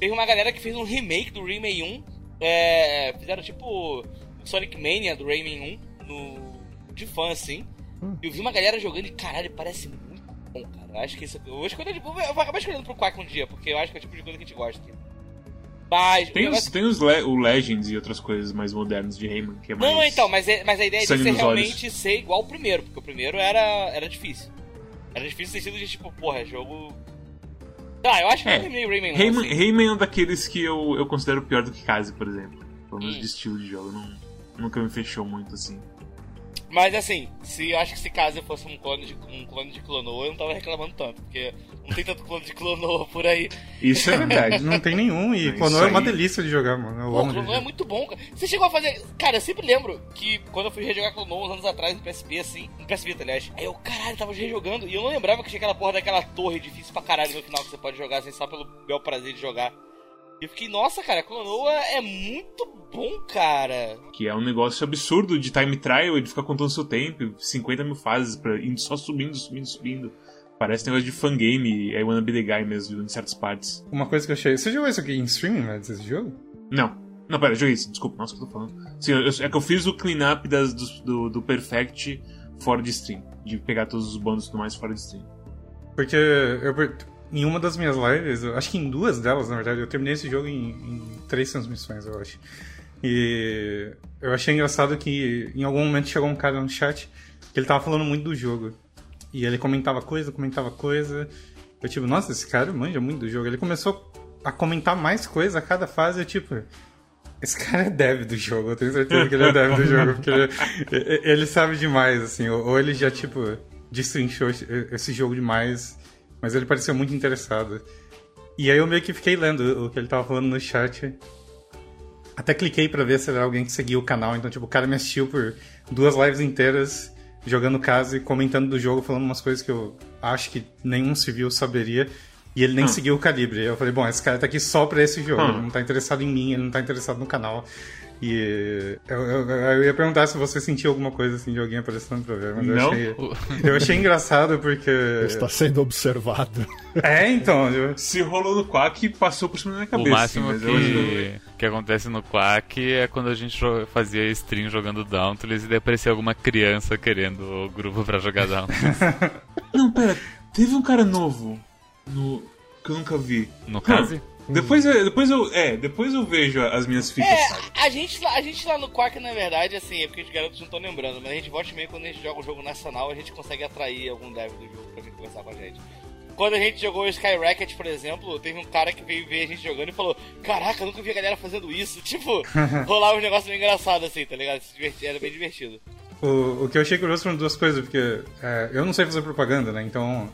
Teve uma galera que fez um remake do Rayman 1. É, fizeram tipo Sonic Mania do Rayman 1 no, de fã, assim. Hum. Eu vi uma galera jogando e caralho, parece muito bom, cara. Eu acho que isso. Eu vou escolher. Eu vou acabar escolhendo pro Quack um dia, porque eu acho que é o tipo de coisa que a gente gosta aqui. Mas. o Tem os, negócio- tem os Le- o Legends e outras coisas mais modernas de Rayman, que é mais... Não, então, mas, é- mas a ideia é nos realmente ser igual ao primeiro, porque o primeiro era, era difícil. Era difícil no sentido de tipo, porra, jogo. Ah, eu acho que É. eu terminei Rayman 1. Rayman. Rayman é um daqueles que eu, eu considero pior do que Kaze, por exemplo. Pelo menos Hum. de estilo de jogo. Não, nunca me fechou muito assim. Mas assim, se eu acho que se caso fosse um clone de um clone de Clonoa, eu não tava reclamando tanto, porque não tem tanto clone de Clonoa por aí. Isso é verdade. Não tem nenhum. E Clonoa é uma delícia de jogar, mano. Eu Pô, Clonoa é muito bom, cara. Você chegou a fazer. Cara, eu sempre lembro que quando eu fui rejogar Clonoa uns anos atrás no PSP, assim, no PS Vita, aliás, aí eu, caralho, tava rejogando e eu não lembrava que tinha aquela porra daquela torre difícil pra caralho no final que você pode jogar assim, só pelo bel prazer de jogar. E eu fiquei, nossa, cara, Clonoa é muito bom, cara. Que é um negócio absurdo de time trial, ele fica contando seu tempo, 50 mil fases, pra, indo só subindo, subindo, subindo. Parece negócio de fangame, é Wanna Be The Guy mesmo, em certas partes. Uma coisa que eu achei. Você jogou isso aqui em streaming, né? Esse jogo? Não. Não, pera, joguei isso, desculpa, nossa, o que eu tô falando. Sim, eu- é que eu fiz o cleanup das, do, do, do Perfect fora de stream. De pegar todos os bônus e tudo mais fora de stream. Porque eu, em uma das minhas lives, acho que em duas delas, na verdade, eu terminei esse jogo em, em três transmissões, eu acho. E eu achei engraçado que em algum momento chegou um cara no chat que ele tava falando muito do jogo. E ele comentava coisa, comentava coisa. Eu tipo, nossa, esse cara manja muito do jogo. Ele começou a comentar mais coisa a cada fase, eu tipo. Esse cara é dev do jogo, eu tenho certeza que ele é dev do jogo, porque ele, ele sabe demais, assim, ou ele já, tipo, destrinchou esse jogo demais, mas ele pareceu muito interessado. E aí eu meio que fiquei lendo o que ele tava falando no chat. Até cliquei pra ver se era alguém que seguia o canal, então, tipo, o cara me assistiu por duas lives inteiras, jogando caso e comentando do jogo, falando umas coisas que eu acho que nenhum civil saberia. E ele nem seguiu o calibre. Eu falei, bom, esse cara tá aqui só pra esse jogo. Hum. Ele não tá interessado em mim, ele não tá interessado no canal. E eu, eu- eu ia perguntar se você sentiu alguma coisa assim de alguém aparecendo pra ver, mas eu Não. achei. Eu achei engraçado porque. Está sendo observado. É, então. eu- Se rolou no Quack, passou por cima da minha cabeça. o máximo assim, que, que acontece no Quack é quando a gente fazia stream jogando Dauntless e daí aparecia alguma criança querendo o grupo pra jogar Dauntless. Não, pera, teve um cara novo no que eu nunca vi. No caso? Depois, eu- depois eu. É, depois eu vejo as minhas sabe? É, a gente, lá- a gente lá no Quark, na verdade, assim, é porque os garotos não estão lembrando, mas a gente volta e meia quando a gente joga um jogo nacional, a gente consegue atrair algum dev do jogo pra vir conversar com a gente. Quando a gente jogou o Sky Racket, por exemplo, teve um cara que veio ver a gente jogando e falou: Caraca, eu nunca vi a galera fazendo isso. Tipo, rolava um negócio meio engraçado assim, tá ligado? Era bem divertido. O, o que eu achei curioso foram duas coisas, porque é, eu não sei fazer propaganda, né? Então.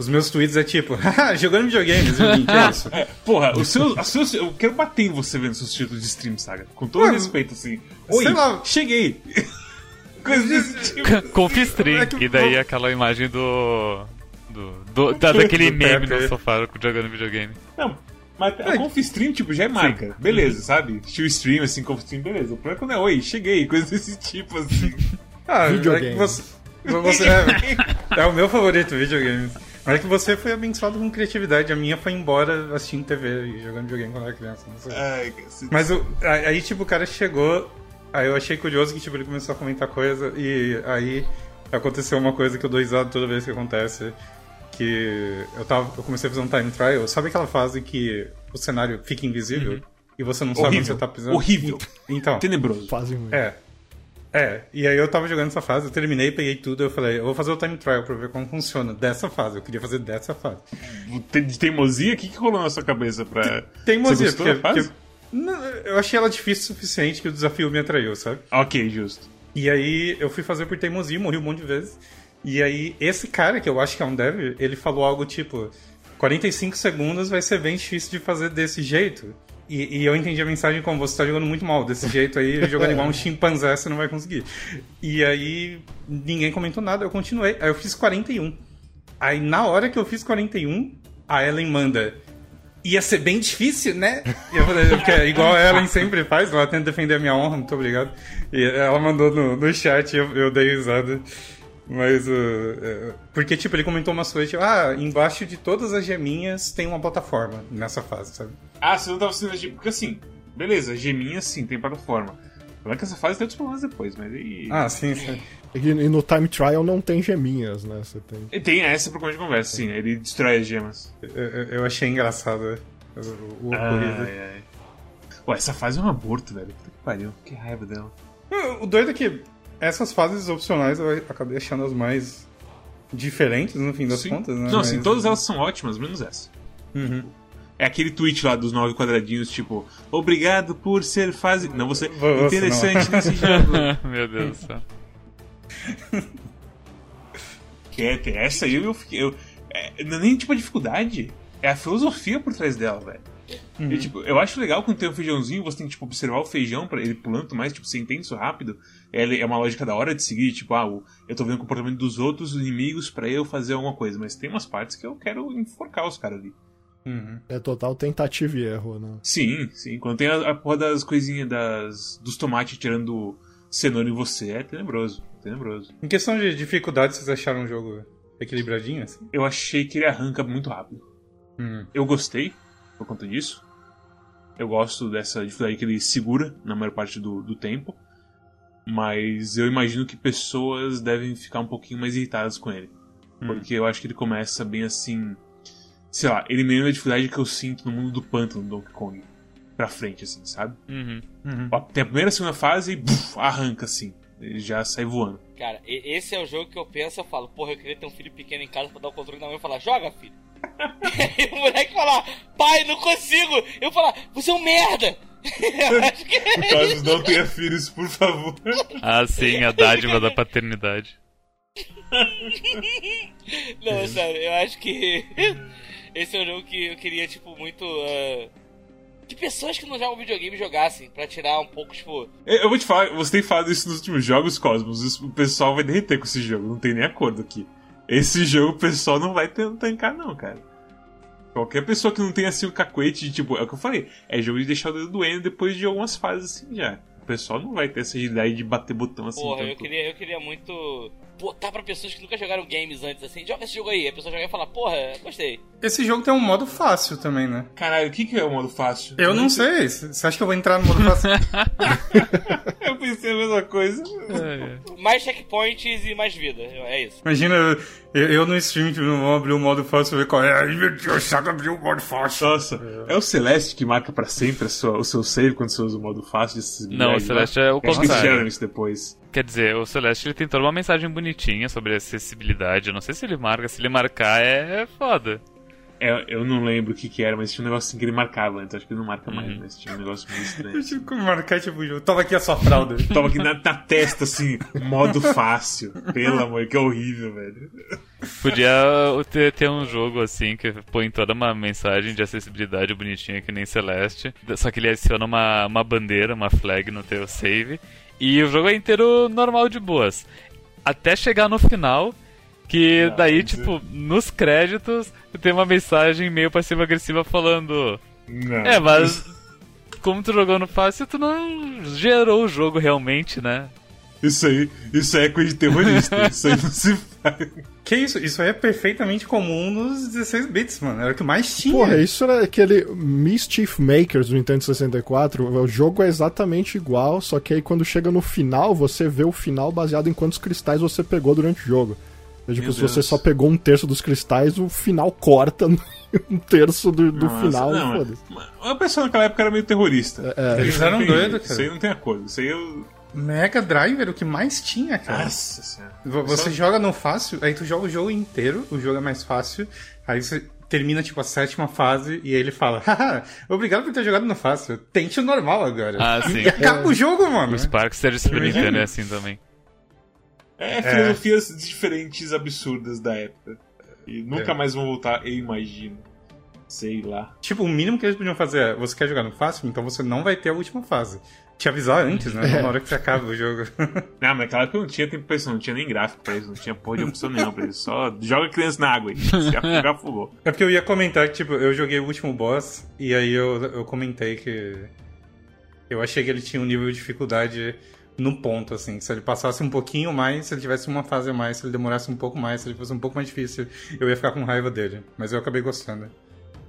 Os meus tweets é tipo, "Haha, jogando videogames, o que é isso? É, porra, o seu, a seu, eu quero bater em você vendo seus títulos de stream, saga. Com todo Mano, respeito, assim. Oi, sei lá. cheguei. Coisa desse tipo. Confistream. É que- E daí aquela imagem do. do, do- da- daquele Do meme no sofá jogando videogame. Não, mas a Confstream, tipo, já é marca. Beleza, sabe? Steel Stream, assim, Confstream, beleza. O problema é quando é, oi, cheguei, coisa desse tipo, assim. Ah, Videogame. É que você, você é, é o meu favorito, videogames. Mas é que você foi abençoado com criatividade. A minha foi embora assistindo TV e jogando videogame quando era criança. Não sei. Ai, cacete. Mas o- aí, tipo, o cara chegou. Aí eu achei curioso que, tipo, ele começou a comentar coisa. E aí aconteceu uma coisa que eu dou risada toda vez que acontece. Que eu, tava, eu comecei a fazer um time trial. Sabe aquela fase que o cenário fica invisível? E você não sabe onde Horrível. você tá pisando? Horrível. Então. Tenebroso. Fazem muito. É. É, e aí eu tava jogando essa fase, eu terminei, peguei tudo, eu falei, eu vou fazer o time trial pra ver como funciona dessa fase. Eu queria fazer dessa fase. De teimosia, o que, que rolou na sua cabeça pra. Teimosia, porque, porque- Não, eu achei ela difícil o suficiente que o desafio me atraiu, sabe? Ok, justo. E aí eu fui fazer por teimosia, morri um monte de vezes. E aí esse cara, que eu acho que é um dev, ele falou algo tipo: 45 segundos vai ser bem difícil de fazer desse jeito. E, e eu entendi a mensagem como você tá jogando muito mal. Desse jeito aí, jogando igual um chimpanzé, você não vai conseguir. E aí ninguém comentou nada, eu continuei. Aí eu fiz 41. Aí na hora que eu fiz 41, a Ellen manda. Ia ser bem difícil, né? E eu falei, porque é igual a Ellen sempre faz, ela tenta defender a minha honra, muito obrigado. E ela mandou no, no chat eu, eu dei risada. Mas, uh, é, porque, tipo, ele comentou umas coisas, tipo, ah, embaixo de todas as geminhas tem uma plataforma nessa fase, sabe? Ah, você não tava sendo. Porque assim, beleza, geminha sim, tem plataforma. O problema é que essa fase tem outros problemas depois, mas aí. Ah, sim, sim. E, e no time trial não tem geminhas, né? Você tem. E Tem essa pra começo de conversa, sim, ele destrói as gemas. Eu, eu- eu achei engraçado o, o ocorrido. Ai, ai. Pô, essa fase é um aborto, velho. Puta que pariu, que raiva dela. O doido é que essas fases opcionais eu acabei achando as mais diferentes, no fim das Sim. contas, né? Não, Mas- sim, todas elas são ótimas, menos essa. Uhum. É aquele tweet lá dos nove quadradinhos, tipo, obrigado por ser fase. Não, você. Você interessante nesse jogo. Meu Deus do céu. Que é, tem essa aí eu fiquei. Eu, é, não é nem tipo a dificuldade, é a filosofia por trás dela, velho. E, tipo, eu acho legal quando tem um feijãozinho, você tem que tipo, observar o feijão para ele pulando mais, tipo, você entende isso rápido. É, é uma lógica da hora de seguir, tipo, ah, eu tô vendo o comportamento dos outros inimigos pra eu fazer alguma coisa, mas tem umas partes que eu quero enforcar os caras ali. Uhum. É total tentativa e erro, né? Sim, sim. Quando tem a, a porra das coisinhas das, dos tomates tirando cenoura em você, é tenebroso. Tenebroso. Em questão de dificuldade, vocês acharam o jogo equilibradinho, assim? Eu achei que ele arranca muito rápido. Hum. Eu gostei por conta disso. Eu gosto dessa dificuldade que ele segura na maior parte do, do tempo. Mas eu imagino que pessoas devem ficar um pouquinho mais irritadas com ele. Porque eu acho que ele começa bem assim. Sei lá, ele me lembra a dificuldade que eu sinto no mundo do pântano do Donkey Kong. Pra frente, assim, sabe? Uhum. Ó, Tem a primeira e a segunda fase e buf, arranca, assim. Ele já sai voando. Cara, esse é o jogo que eu penso, eu falo, porra, eu queria ter um filho pequeno em casa pra dar o controle na mão e falar, joga, filho. e o moleque falar, pai, não consigo. Eu falar, você é um merda. Eu acho que... Caso não tenha filhos, por favor. Ah, sim, a dádiva da paternidade. Não, sério, eu acho que esse é um jogo que eu queria, tipo, muito. ah, que pessoas que não jogam videogame jogassem, pra tirar um pouco, tipo. Eu vou te falar, você tem falado isso nos últimos jogos, Cosmos. isso- O pessoal vai derreter com esse jogo, não tem nem acordo aqui. Esse jogo o pessoal não vai tancar, não, cara. Qualquer pessoa que não tenha assim o cacuete de tipo, é o que eu falei, é jogo de deixar o dedo doendo depois de algumas fases assim já. O pessoal não vai ter essa agilidade de bater botão assim. Porra, eu tanto. queria, eu queria muito botar pra pessoas que nunca jogaram games antes, assim, joga esse jogo aí. A pessoa joga e fala, porra, gostei. Esse jogo tem um modo fácil também, né? Caralho, o que, que é o modo fácil? Eu não sei. Você acha que eu vou entrar no modo fácil? Eu pensei a mesma coisa. Mais checkpoints e mais vida, é isso. Imagina eu, eu no stream que não vou abrir o modo fácil e ver qual é. Ai meu Deus, sabe abrir o modo fácil. Nossa, é o Celeste que marca pra sempre a sua- o seu save quando você usa o modo fácil de acessibilidade, Não, o Celeste né? é o Acho que eles contrário. fizeram isso depois. Quer dizer, o Celeste ele tem toda uma mensagem bonitinha sobre acessibilidade. Eu não sei se ele marca, se ele marcar é foda. É, eu não lembro o que que era, mas tinha um negócio assim que ele marcava antes. Acho que ele não marca mais, mas tinha um negócio meio estranho. Eu tive que marcar tipo jogo. Toma aqui a sua fralda. Toma aqui na, na testa, assim, modo fácil. Pelo amor, que horrível, velho. Podia ter, ter um jogo assim que põe toda uma mensagem de acessibilidade bonitinha que nem Celeste. Só que ele adiciona uma, uma bandeira, uma flag no teu save. E o jogo é inteiro normal de boas. Até chegar no final. Que Não, daí, mas é- tipo, nos créditos tem uma mensagem meio passiva-agressiva falando. Não. É, mas como tu jogou no fácil, tu não gerou o jogo realmente, né? Isso aí, isso aí é coisa de terrorista. isso aí não se. Que isso? Isso aí é perfeitamente comum nos 16 bits, mano. Era o que mais tinha. Porra, isso era aquele Mischief Makers do Nintendo 64. O jogo é exatamente igual, só que aí quando chega no final, você vê o final baseado em quantos cristais você pegou durante o jogo. É, tipo, Meu se você Deus. só pegou um terço dos cristais, o final corta um terço do, do Nossa, final. não, foda-se. mas- mas O pessoal naquela época era meio terrorista. É, Eles eram doidos, Isso cara. aí não tem acordo. Isso aí eu. Mega Drive era o que mais tinha, cara. Nossa senhora. Você Só- joga no fácil, aí tu joga o jogo inteiro, o jogo é mais fácil, aí você termina, tipo, a sétima fase e aí ele fala, haha, obrigado por ter jogado no fácil, tente o normal agora. Ah, sim. E acaba o jogo, mano. O Sparkster de Super Nintendo é assim também. É filosofias diferentes, absurdas da época. E nunca mais vão voltar, eu imagino. Sei lá. Tipo, o mínimo que eles podiam fazer é, você quer jogar no fácil, então você não vai ter a última fase. Te avisar antes, né? Na hora que você acaba o jogo. Não, mas naquela época não tinha tempo pra isso, não tinha nem gráfico pra isso, não tinha porra de opção nenhuma pra isso. Só joga a criança na água aí. Se afogar, afogou. É porque eu ia comentar que, tipo, eu joguei o último boss e aí eu, eu comentei que eu achei que ele tinha um nível de dificuldade no ponto, assim. Se ele passasse um pouquinho mais, se ele tivesse uma fase a mais, se ele demorasse um pouco mais, se ele fosse um pouco mais difícil, eu ia ficar com raiva dele. Mas eu acabei gostando.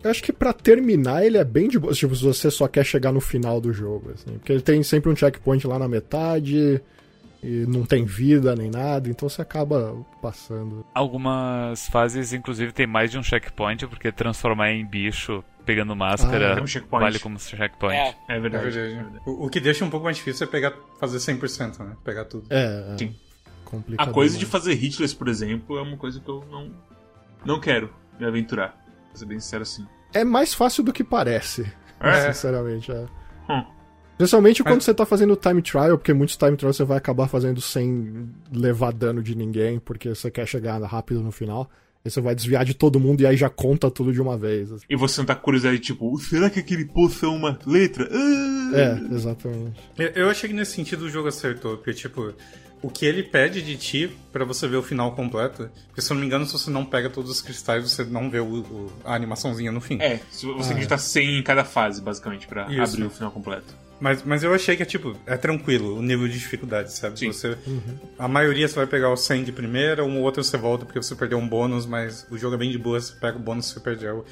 Eu acho que pra terminar ele é bem de boa. Tipo, se você só quer chegar no final do jogo, assim. Porque ele tem sempre um checkpoint lá na metade. E não tem vida nem nada, então você acaba passando. Algumas fases, inclusive, tem mais de um checkpoint, porque transformar em bicho pegando máscara Ah, é um vale como checkpoint. É, É É verdade. verdade. O, o que deixa um pouco mais difícil é pegar, fazer 100%, né? Pegar tudo. É, é Sim. complicado. A coisa de fazer hitless, por exemplo, é uma coisa que eu não, não quero me aventurar. Pra ser bem sincero assim. É mais fácil do que parece. É. Sinceramente, é. Hum. Especialmente quando Mas- você tá fazendo time trial, porque muitos time trials você vai acabar fazendo sem levar dano de ninguém, porque você quer chegar rápido no final. Aí você vai desviar de todo mundo e aí já conta tudo de uma vez. assim. E você não tá com curiosidade, tipo, será que aquele poço é uma letra? Ah! É, exatamente. Eu, eu achei que nesse sentido o jogo acertou, porque, tipo, o que ele pede de ti pra você ver o final completo. Porque se eu não me engano, se você não pega todos os cristais, você não vê o, o- a animaçãozinha no fim. É, você tem que digitar 100 em cada fase, basicamente, pra Isso. abrir o final completo. Mas, mas eu achei que é tipo, é tranquilo o nível de dificuldade, sabe? Sim. Você, A maioria você vai pegar o 100 de primeira, um ou outro você volta porque você perdeu um bônus, mas o jogo é bem de boa, você pega o bônus você perdeu.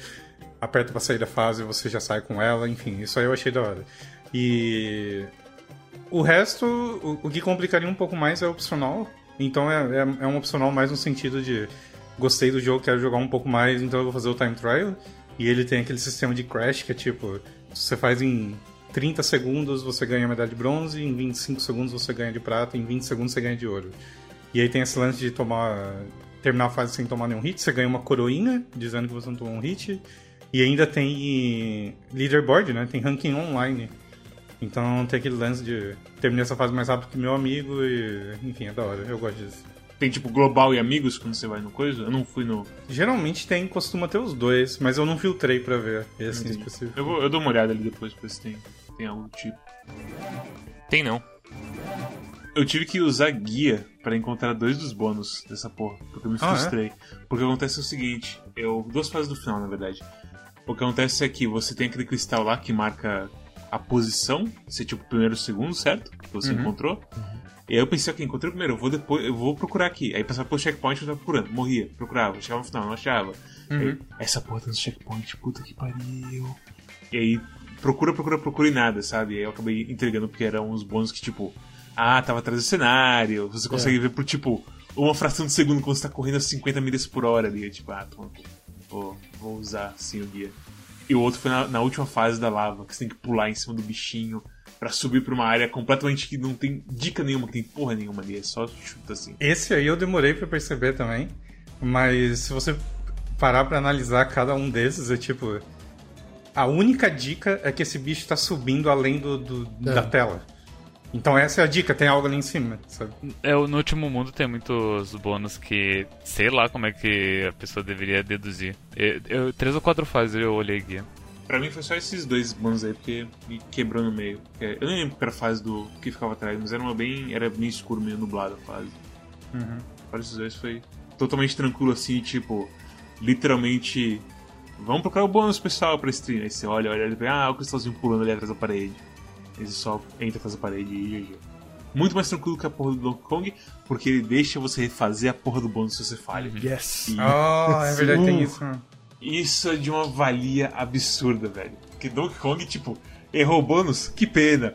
Aperta pra sair da fase, você já sai com ela, enfim, isso aí eu achei da hora. E. O resto, o, o que complicaria um pouco mais é opcional. Então é, é, é um opcional mais no sentido de gostei do jogo, quero jogar um pouco mais, então eu vou fazer o time trial. E ele tem aquele sistema de crash que é tipo, você faz em 30 segundos você ganha medalha de bronze, em 25 segundos você ganha de prata, em 20 segundos você ganha de ouro. E aí tem esse lance de tomar. terminar a fase sem tomar nenhum hit, você ganha uma coroinha, dizendo que você não tomou um hit. E ainda tem leaderboard, né? Tem ranking online. Então tem aquele lance de terminar essa fase mais rápido que meu amigo e. Enfim, é da hora, eu gosto disso. Tem tipo global e amigos quando você vai no coisa? Eu não fui no. Geralmente tem, costuma ter os dois, mas eu não filtrei pra ver esse em Entendi. específico. Eu, vou, eu dou uma olhada ali depois pra ver se tem, tem algo do tipo. Tem não. Eu tive que usar guia pra encontrar dois dos bônus dessa porra, porque eu me Ah, é? frustrei. Porque acontece o seguinte, eu. Duas fases do final, na verdade. O que acontece é que você tem aquele cristal lá que marca a posição, se é tipo o primeiro segundo, certo? Que você Uhum. encontrou. E aí eu pensei, ok, encontrei o primeiro, eu vou depois, eu vou procurar aqui. Aí passava pelo checkpoint, eu tava procurando, morria, procurava, chegava no final, não achava. Aí, essa porra tá no checkpoint, puta que pariu. E aí, procura, procura, procura e nada, sabe? Aí eu acabei entregando porque eram uns bônus que, tipo, ah, tava atrás do cenário, você consegue ver por, tipo, uma fração de segundo quando você tá correndo a 50 milhas por hora ali. Eu, tipo, ah, toma, vou, vou usar sim o guia. E o outro foi na, na última fase da lava, que você tem que pular em cima do bichinho pra subir pra uma área completamente que não tem dica nenhuma, que tem porra nenhuma ali, é só chuta assim. Esse aí eu demorei pra perceber também, mas se você parar pra analisar cada um desses, é tipo. A única dica é que esse bicho tá subindo além do, do- É. da tela. Então essa é a dica, tem algo ali em cima, sabe? É, no último mundo tem muitos bônus que sei lá como é que a pessoa deveria deduzir. Eu, eu- três ou quatro fases eu olhei guia. Pra mim foi só esses dois bônus aí, porque me quebrou no meio. É, Eu nem lembro que era a fase do que ficava atrás, mas era uma bem. Era meio escuro, meio nublado a fase. Fora esses dois foi totalmente tranquilo assim, tipo, literalmente. Vamos procurar o bônus pessoal pra stream. Aí você olha, olha, olha, ah, o cristalzinho pulando ali atrás da parede. Você só entra atrás da parede e GG. Muito mais tranquilo que a porra do Donkey Kong, porque ele deixa você refazer a porra do bônus se você falha. Yes. E- Oh, é verdade, tem isso. né? isso é de uma valia absurda, velho. Porque Donkey Kong, tipo, errou o bônus, que pena.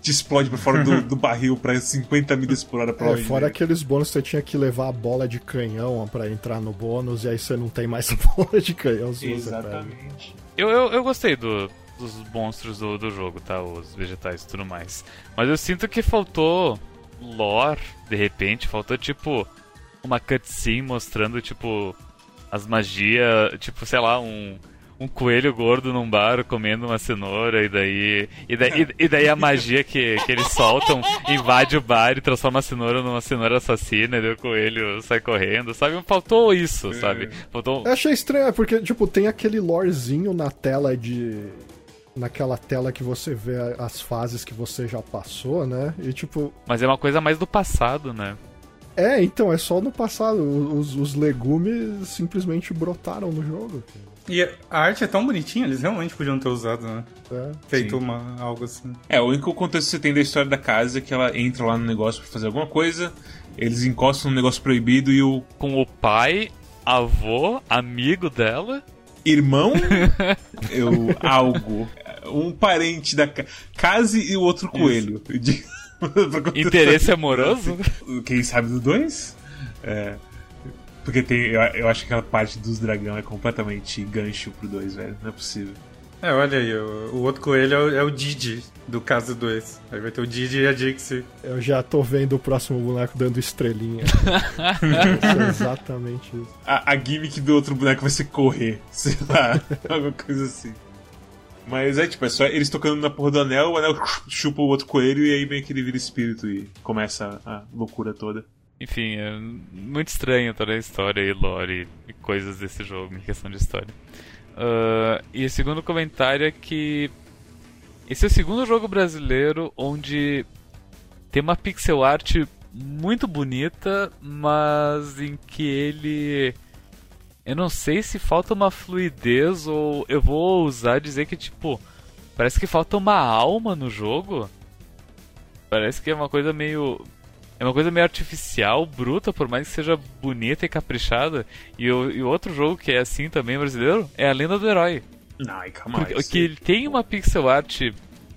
Te explode pra fora do, do barril pra 50 milhas por hora pra É, fora aqueles bônus que você tinha que levar a bola de canhão pra entrar no bônus, e aí você não tem mais a bola de canhão. Exatamente. Eu, eu, eu gostei do, dos monstros do, do jogo, tá? Os vegetais e tudo mais. Mas eu sinto que faltou lore, de repente. Faltou, tipo, uma cutscene mostrando, tipo, as magias. Tipo, sei lá, um. Um coelho gordo num bar comendo uma cenoura, e daí. E daí, e, daí a magia que, que eles soltam invade o bar e transforma a cenoura numa cenoura assassina, e daí o coelho sai correndo, sabe? Faltou isso, sabe? Faltou. Eu achei estranho, porque, tipo, tem aquele lorezinho na tela de. Naquela tela que você vê as fases que você já passou, né? E, tipo, Mas é uma coisa mais do passado, né? é, então, é só no passado. Os, os legumes simplesmente brotaram no jogo. E a arte é tão bonitinha, eles realmente podiam ter usado, né? É. Feito Sim. uma, algo assim. É, o único contexto que você tem da história da casa é que ela entra lá no negócio pra fazer alguma coisa, eles encostam no negócio proibido e o Com o pai, avô, amigo dela. irmão, eu, algo, um parente da ca- case e o outro coelho. De-. Interesse amoroso? Quem sabe do dois? É. Porque tem. Eu, eu acho que aquela parte dos dragão é completamente gancho pro dois, velho. Não é possível. É, olha aí, o, o outro coelho é o, é o Didi, do caso 2. Aí vai ter o Didi e a Dixie. Eu já tô vendo o próximo boneco dando estrelinha. É exatamente isso. A, a gimmick do outro boneco vai ser correr. Sei lá. alguma coisa assim. Mas é tipo, é só eles tocando na porra do anel, o anel chupa o outro coelho e aí meio que ele vira espírito e começa a loucura toda. Enfim, é muito estranho toda a história e lore e coisas desse jogo em questão de história. Ah, e o segundo comentário é que esse é o segundo jogo brasileiro onde tem uma pixel art muito bonita, mas em que ele. Eu não sei se falta uma fluidez ou eu vou usar dizer que, tipo, parece que falta uma alma no jogo. Parece que é uma coisa meio. É uma coisa meio artificial, bruta, por mais que seja bonita e caprichada. E o, outro jogo que é assim também brasileiro é a Lenda do Herói. Ai, calma que ele tem uma pixel art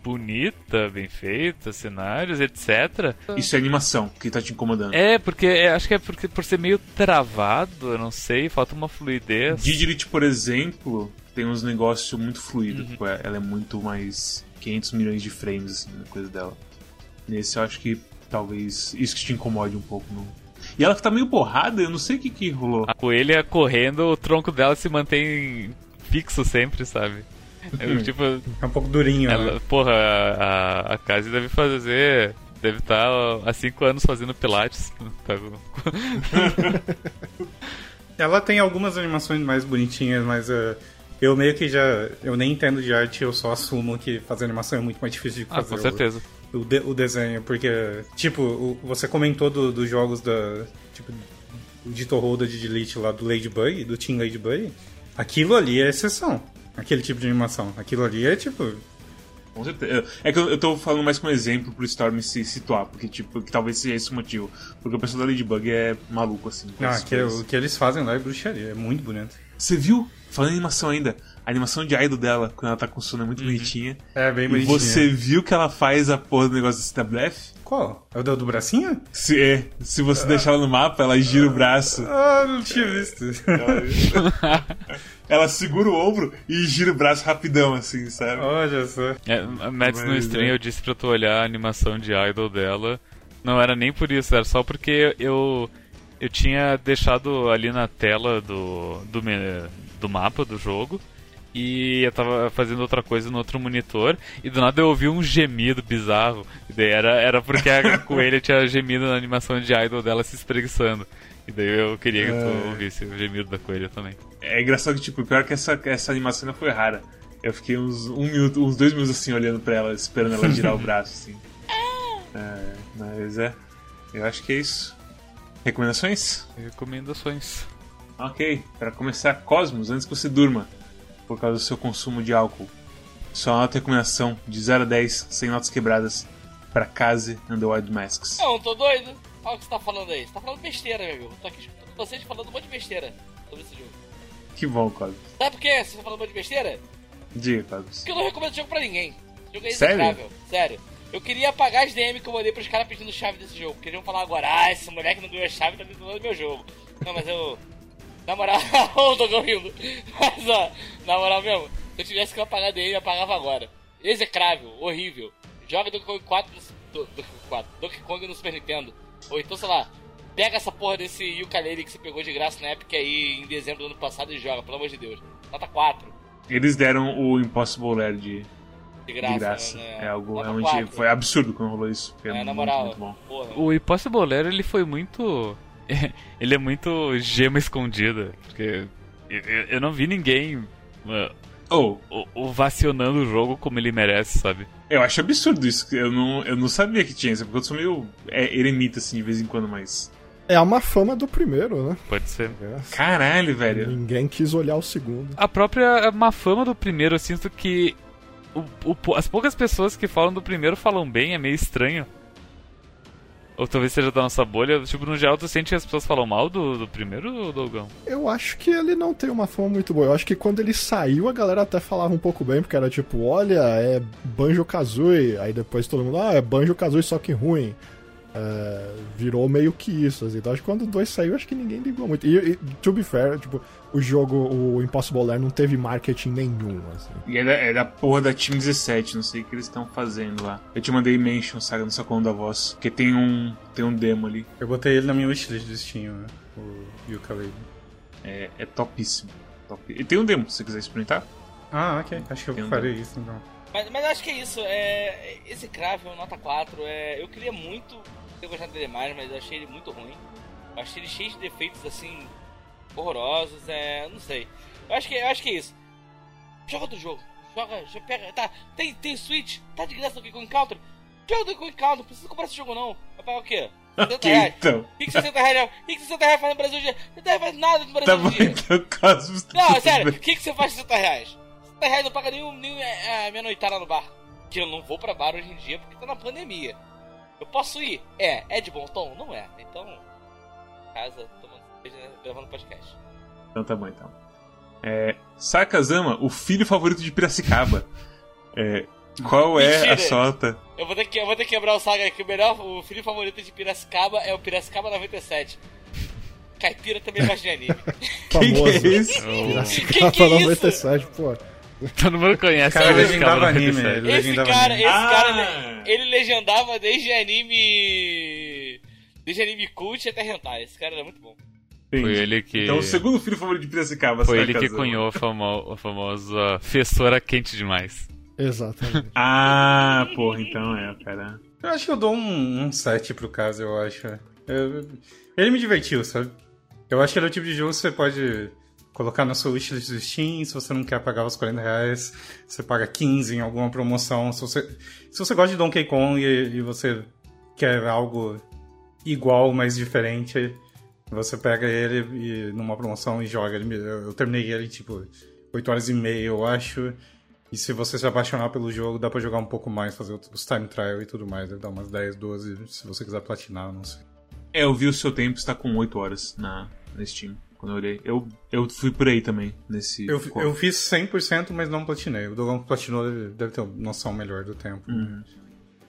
bonita, bem feita, cenários, etc. Isso é animação que tá te incomodando. É, porque é, acho que é porque por ser meio travado, eu não sei, falta uma fluidez. Didirit, por exemplo, tem uns negócios muito fluidos. Tipo, é- ela é muito mais 500 milhões de frames, assim, na coisa dela. Nesse eu acho que talvez isso que te incomode um pouco. No... E ela tá meio borrada, eu não sei o que que rolou. A coelha correndo, o tronco dela se mantém fixo sempre, sabe? É, tipo, É um pouco durinho, ela, né? porra, a, a, Kazi deve fazer. Deve estar há 5 anos fazendo pilates. Tá- Ela tem algumas animações mais bonitinhas, mas uh, eu meio que já. Eu nem entendo de arte, eu só assumo que fazer animação é muito mais difícil de Ah, fazer. com o- certeza. O, de- o desenho, porque, tipo, o- você comentou do- dos jogos da. Tipo, o Dito Holder de Delete lá do Ladybug, do Team Ladybug. Aquilo ali é exceção. Aquele tipo de animação. Aquilo ali é tipo. Com certeza. É que eu, eu tô falando mais como exemplo pro Storm se situar, porque, tipo, que talvez seja esse o motivo. Porque o pessoal da Ladybug é maluco, assim. Ah, que, o que eles fazem lá é bruxaria, é muito bonito. Você viu? Falando em animação ainda, animação de idol dela, quando ela tá com sono, é Uhum. muito bonitinha. É, bem E bonitinho. você viu que ela faz a porra do negócio da CWF? Qual? É o do, do bracinho? Se, é, se você deixar ela no mapa, ela gira o braço. Ah, não tinha visto. Ela segura o ombro e gira o braço rapidão, assim, sabe? Olha só. É, a Mads no Mas, stream é. eu disse pra tu olhar a animação de idol dela. Não era nem por isso, era só porque eu eu tinha deixado ali na tela do do, me- do mapa do jogo e eu tava fazendo outra coisa no outro monitor e do nada eu ouvi um gemido bizarro. E daí era, era porque a coelha tinha gemido na animação de idol dela se espreguiçando. E daí eu queria que tu É. ouvisse o gemido da coelha também. É engraçado que, tipo, pior que essa, essa animação ainda foi rara. Eu fiquei uns, um minuto, uns dois minutos assim olhando pra ela, esperando ela girar o braço, assim. É, mas é. Eu acho que é isso. Recomendações? Recomendações. Ok, para começar, Cosmos, antes que você durma, por causa do seu consumo de álcool. Só uma nota de recomendação de 0 a 10, sem notas quebradas, para Case and the Wild Masks. Não, tô doido. Olha o que você tá falando aí. Você tá falando besteira, meu amigo. Tô aqui escutando vocês falando um monte de besteira sobre esse jogo. Que bom, Cosmos. Sabe por que você tá falando um monte de besteira? Diga, Cosmos. Porque eu não recomendo esse jogo pra ninguém. Esse jogo é Sério? Sério. Eu queria apagar as DM que eu mandei pros caras pedindo chave desse jogo. Queriam falar agora, ah, esse moleque não ganhou a chave, tá detonando meu jogo. Não, mas eu. Na moral, o Dogão rindo. Mas ó, na moral mesmo, se eu tivesse que apagar DM, eu apagava agora. Execrável, horrível. Joga Donkey Kong 4 no, do, Donkey Kong 4, Donkey Kong no Super Nintendo. Ou então, sei lá, pega essa porra desse ukulele que você pegou de graça na Epic aí em dezembro do ano passado e joga, pelo amor de Deus. Nota 4, Eles deram o Impossible Lair de, de graça. de graça. né? É algo Nota realmente. 4. Foi absurdo quando rolou isso. É, É, na muito, moral, muito bom. porra. O Impossible Lair, ele foi muito. ele é muito gema escondida. Porque eu, eu- não vi ninguém uh, Oh, o- ovacionando o jogo como ele merece, sabe? eu acho absurdo isso. Eu não, eu não sabia que tinha isso, porque eu sou meio é, eremita assim de vez em quando, mas. É uma fama do primeiro, né? Pode ser. Caralho, velho. Ninguém quis olhar o segundo. A própria má fama do primeiro, eu sinto que. o- o- as poucas pessoas que falam do primeiro falam bem, é meio estranho. Ou talvez seja da nossa bolha. Tipo, no geral, tu sente que as pessoas falam mal do, do primeiro, Dogão? Eu acho que ele não tem uma fama muito boa. Eu acho que quando ele saiu, a galera até falava um pouco bem, porque era tipo, olha, é Banjo Kazooie. Aí depois todo mundo, ah, é Banjo Kazooie só que ruim. É, virou meio que isso, assim. Então acho que quando o 2 saiu, acho que ninguém ligou muito. E, e to be fair, tipo, o jogo, o Impossible Lair, não teve marketing nenhum, assim. E é da, porra da Team 17, não sei o que eles estão fazendo lá. Eu te mandei mention, saga, no sacão da voz. Porque tem um, tem um demo ali. Eu botei ele na minha wishlist do Steam, né? o ukulele. É, é topíssimo. Top. E tem um demo, se você quiser experimentar. Ah, ok. Acho que Tem eu um farei isso então. Mas, mas acho que é isso, é. Execrável, nota 4. É, eu queria muito ter gostado dele mais, mas eu achei ele muito ruim. Eu achei ele cheio de defeitos assim. horrorosos, é. não sei. Eu acho que, eu acho que é isso. Joga outro jogo. Joga, já pega. Tá, tem, tem Switch, tá de graça Donkey Kong Country. Joga o Donkey Kong Country, não precisa comprar esse jogo não. Vai pagar o quê? 60 Ok, reais. então. O que, que 60 reais, o que, que 60 reais faz no Brasil hoje? 60 reais faz nada no Brasil Tá dia. então, Cosmos. Não, sério, o que, que você faz com 60 reais? 60 reais não paga nenhum, nenhum é, é, minha noitada no bar. Que eu não vou pra bar hoje em dia porque tá na pandemia. Eu posso ir? É. É de bom tom? Não é. Então, casa, tomando cerveja, gravando podcast. Então tá bom, então. É, Sakazama, o filho favorito de Piracicaba. É, qual é a sota? Eu vou ter que, eu vou ter que quebrar o saga aqui. O melhor, o filho favorito de Piracicaba é o Piracicaba 97. Caipira também gosta de anime. Quem que é Famoso. esse? Piracicaba Que que é isso? 97, pô. Todo mundo conhece Cara, a legendava anime. 97. Ele Esse legendava cara, anime. esse Ah! cara, ele legendava desde anime. Desde anime cult até hentai. Esse cara era muito bom. Foi ele que. Então, o segundo filho favorito de Piracicaba, Foi ele que Sakazama. cunhou a, famo... a famosa fessora quente demais. Exatamente. Ah, porra, então é, cara. Eu acho que eu dou um, um 7 pro caso, eu acho. Eu- ele me divertiu, sabe? Eu acho que ele é o tipo de jogo que você pode colocar na sua wishlist do Steam, se você não quer pagar os 40 reais, você paga 15 em alguma promoção. Se você, se você gosta de Donkey Kong e, e você quer algo igual, mas diferente, você pega ele e, numa promoção e joga. Ele, eu, terminei ele, tipo, 8 horas e meia, eu acho. E se você se apaixonar pelo jogo, dá pra jogar um pouco mais, fazer os time trial e tudo mais. Deve dar umas 10, 12, se você quiser platinar, não sei. É, eu vi o seu tempo, está com 8 horas na, na Steam, quando eu olhei. Eu, eu fui por aí também, nesse... Eu, eu fiz 100%, mas não platinei. O Dogão que platinou deve, deve ter uma noção melhor do tempo.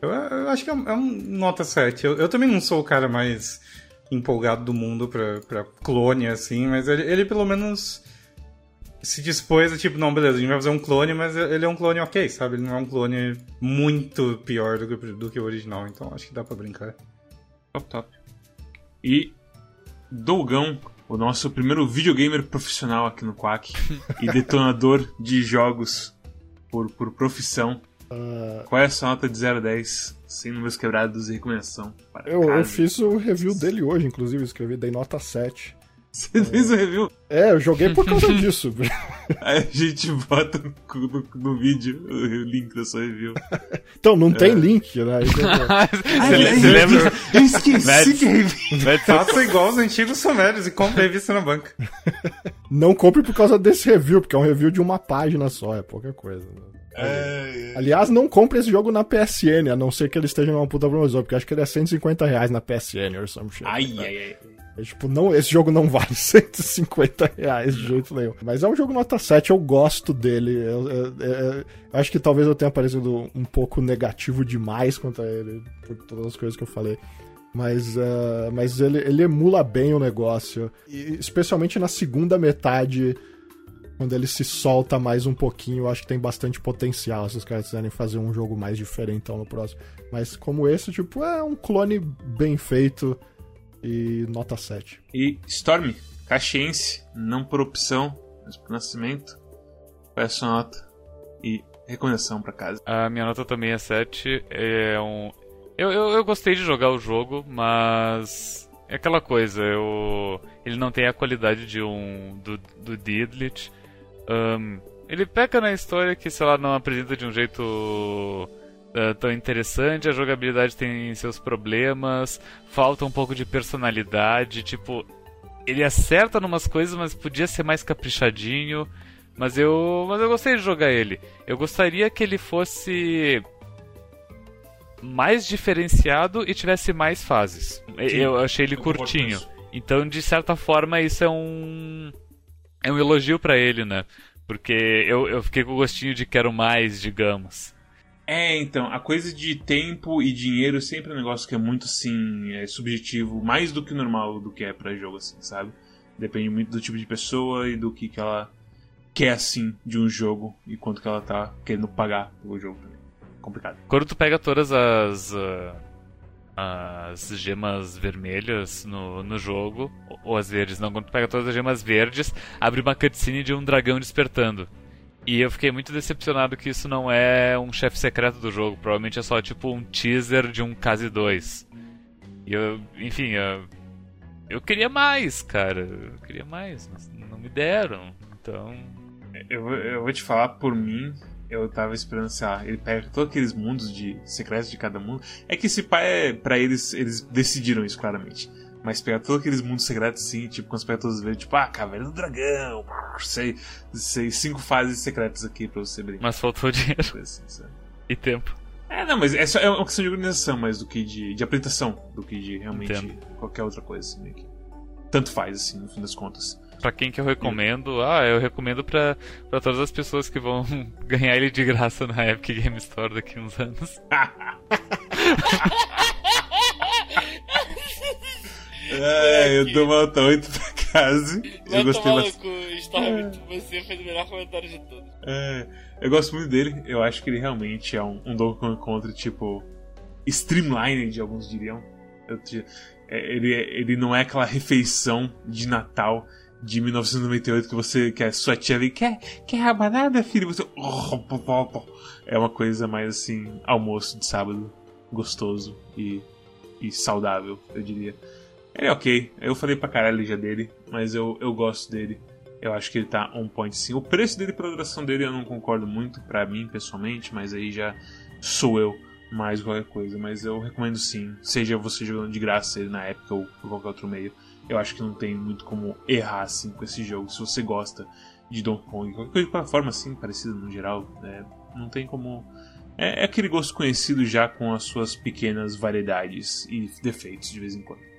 Eu, eu acho que é um, é um nota 7. Eu, eu também não sou o cara mais empolgado do mundo pra, pra clone, assim, mas ele, ele pelo menos se dispôs a, tipo, não, beleza, a gente vai fazer um clone, mas ele é um clone ok, sabe? Ele não é um clone muito pior do que, do que o original, então acho que dá pra brincar. Top, top. E Dougão, o nosso primeiro videogamer profissional aqui no Quack e detonador de jogos por, por profissão. Qual é a sua nota de 0 a 10, sem números quebrados e recomendação? Para Eu, eu fiz o review dele hoje, inclusive, escrevi, dei nota 7. Você fez o review? É, eu joguei por causa disso. Aí a gente bota no, no- no vídeo o link da sua review. Então, não tem link, né? Então, Você le- você lembra? Eu esqueci que. Mads- Faça igual os antigos sumérios e compre a revista na banca. não compre por causa desse review, porque é um review de uma página só, é pouca coisa. né? Aliás, não compre esse jogo na PSN, a não ser que ele esteja numa puta promoção, porque acho que ele é 150 reais na PSN or some shit. Ai, ai, ai. É, tipo, não, esse jogo não vale 150 reais de jeito nenhum. Mas é um jogo nota 7, eu gosto dele. Eu, eu- eu- acho que talvez eu tenha parecido um pouco negativo demais quanto a ele, por todas as coisas que eu falei. Mas, ah, mas ele, ele emula bem o negócio. E, especialmente na segunda metade, quando ele se solta mais um pouquinho, eu acho que tem bastante potencial se os caras quiserem fazer um jogo mais diferentão no próximo. Mas como esse, tipo, é um clone bem feito e nota 7. E Storm, caxiense, não por opção, mas por nascimento. Qual é a sua nota? E recomendação pra casa. A minha nota também é 7. É um. Eu, eu, eu gostei de jogar o jogo, mas. É aquela coisa, eu. Ele não tem a qualidade de um. do, do Didlit. Ahn, ele peca na história que, sei lá, não apresenta de um jeito. Ah, tão interessante, a jogabilidade tem seus problemas, falta um pouco de personalidade, tipo, ele acerta numas coisas, mas podia ser mais caprichadinho. Mas eu, mas eu gostei de jogar ele. Eu gostaria que ele fosse mais diferenciado e tivesse mais fases. Eu achei ele curtinho. Então, de certa forma, isso é um é um elogio pra ele, né? Porque eu, eu fiquei com o gostinho de quero mais, digamos. É, então, a coisa de tempo e dinheiro sempre é um negócio que é muito, assim, é subjetivo, mais do que normal do que é pra jogo, assim, sabe? Depende muito do tipo de pessoa e do que, que ela quer, assim, de um jogo e quanto que ela tá querendo pagar pelo jogo também. Complicado. Quando tu pega todas as ah, as gemas vermelhas no, no jogo, ou- ou as verdes, não, quando tu pega todas as gemas verdes, abre uma cutscene de um dragão despertando. E eu fiquei muito decepcionado que isso não é um chefe secreto do jogo, provavelmente é só tipo um teaser de um Case 2. E eu, enfim, eu, eu queria mais, cara. Eu queria mais, mas não me deram. Então, Eu, eu vou te falar por mim, eu tava esperando, sei lá, ele pega todos aqueles mundos de secretos de cada mundo. É que esse pai é. Pra eles, eles decidiram isso claramente. Mas pegar todos aqueles mundos secretos, sim, tipo, com os todos verdes, tipo, ah, Caverna do Dragão, sei, sei, cinco fases secretas aqui pra você brincar. Mas faltou dinheiro Assim, e tempo. É, não, mas é, só, é uma questão de organização mais do que de, de apresentação, do que de realmente Entendo. qualquer outra coisa, assim, meio que. Tanto faz, assim, no fim das contas. Pra quem que eu recomendo? Ah, eu recomendo pra, pra todas as pessoas que vão ganhar ele de graça na Epic Game Store daqui uns anos. É, eu dou uma nota 8 pra casa. Eu gostei bastante. Storm, você fez o melhor comentário de todos. É, eu gosto muito dele. Eu acho que ele realmente é um, um Donkey Kong Country, tipo, streamlined, alguns diriam. Eu é, ele, é- ele não é aquela refeição de Natal de 1998 que você que a sua tia vem, quer, quer rabanada, filho? Você, é uma coisa mais assim, almoço de sábado, gostoso e, e saudável, eu diria. Ele é ok, eu falei pra caralho já dele, mas eu, eu gosto dele. Eu acho que ele tá on point sim. O preço dele pela duração dele eu não concordo muito pra mim pessoalmente, mas aí já sou eu mais qualquer coisa. Mas eu recomendo sim, seja você jogando de graça ele na época ou por qualquer outro meio. Eu acho que não tem muito como errar assim com esse jogo. Se você gosta de Donkey Kong, qualquer coisa de plataforma assim, parecida no geral, né? não tem como. É, é aquele gosto conhecido já com as suas pequenas variedades e defeitos de vez em quando.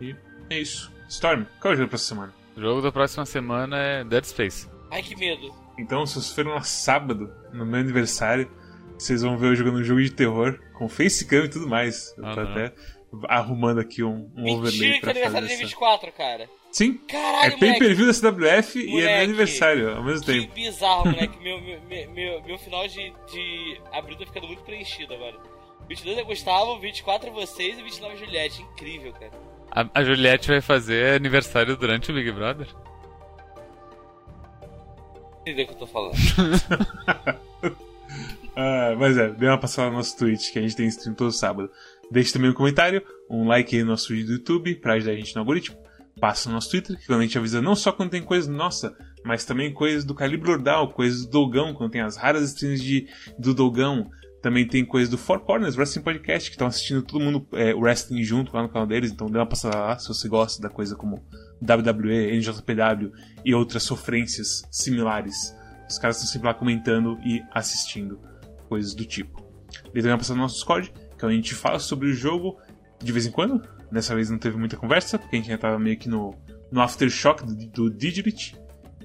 E é isso. Storm, qual é o jogo pra essa semana? O jogo da próxima semana é Dead Space. Ai, que medo. Então, se vocês forem lá sábado, no meu aniversário, vocês vão ver eu jogando um jogo de terror, com facecam e tudo mais. Eu tô até arrumando aqui um, um overlay Mentira que é pra aniversário fazer de essa... 24, cara. Sim, Caralho, é pay per view da CWF e é Moleque. meu aniversário ao mesmo Que tempo. bizarro, moleque. meu, meu, meu, meu, meu final de, de abril tá ficando muito preenchido agora. 22 é Gustavo, 24 é vocês e 29 é Juliette. Incrível, cara. A, a Juliette vai fazer aniversário durante o Big Brother? Entendeu o que eu tô falando? Ah, mas é, dê uma passada no nosso Twitch, que a gente tem stream todo sábado. Deixe também um comentário, um like aí no nosso vídeo do YouTube pra ajudar a gente no algoritmo. Passa no nosso Twitter, que quando a gente avisa não só quando tem coisa nossa, mas também coisas do Calibre Ordal, coisas do Dogão, quando tem as raras streams de, do Dogão. Também tem coisas do Four Corners Wrestling Podcast, que estão assistindo todo mundo é, wrestling junto lá no canal deles, então dê uma passada lá se você gosta da coisa como WWE, NJPW e outras sofrências similares. Os caras estão sempre lá comentando e assistindo coisas do tipo. Ele também vai passar no nosso Discord, que é a gente fala sobre o jogo de vez em quando. Dessa vez não teve muita conversa, porque a gente já tava meio que no, no aftershock do, do Digibit.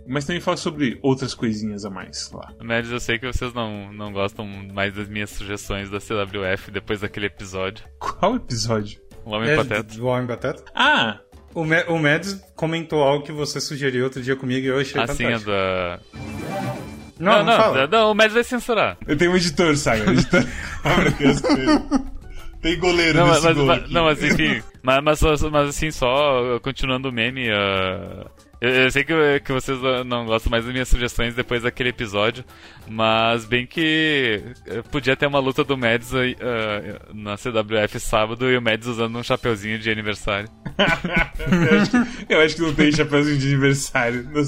Mas também fala sobre outras coisinhas a mais lá. Médios, eu sei que vocês não, não gostam mais das minhas sugestões da CWF depois daquele episódio. Qual episódio? O Homem É, Pateta. do Homem Batata? Ah! O, Me o Mads comentou algo que você sugeriu outro dia comigo e eu achei Assim, é fantástico. da. Não, não, fala. não, o Médios vai censurar. Eu tenho um editor. O editor. Tem goleiro Não, nesse mas, gol mas- aqui. não, mas enfim. mas, mas, mas assim, só continuando o meme. uh, eu, eu sei que, que vocês não gostam mais das minhas sugestões depois daquele episódio, mas bem que uh, podia ter uma luta do Mads uh, na CWF sábado e o Mads usando um chapeuzinho de aniversário. eu, acho que, eu acho que não tem chapéuzinho de aniversário no,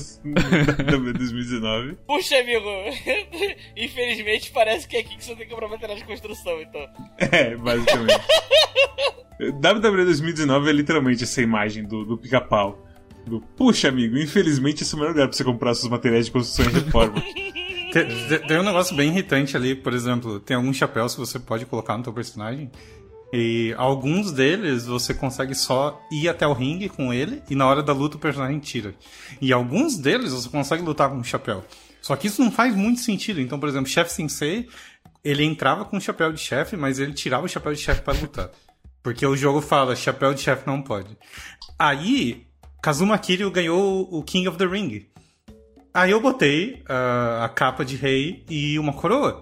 no 2019. Puxa, amigo. Infelizmente parece que é aqui que você tem que comprar material de construção, então. É, basicamente. WWE 2019 é literalmente essa imagem do, do pica-pau. Do, Puxa, amigo, infelizmente esse é o melhor lugar pra você comprar seus materiais de construção e reforma. Tem, tem- tem um negócio bem irritante ali, por exemplo, tem alguns chapéus que você pode colocar no teu personagem. E alguns deles você consegue só ir até o ringue com ele e na hora da luta o personagem tira. E alguns deles você consegue lutar com o chapéu. Só que isso não faz muito sentido. Então, por exemplo, Chef Sensei, ele entrava com o chapéu de chefe, mas ele tirava o chapéu de chefe para lutar. Porque o jogo fala, chapéu de chefe não pode. Aí, Kazuma Kiryu ganhou o King of the Ring. Aí eu botei ah, a capa de rei e uma coroa.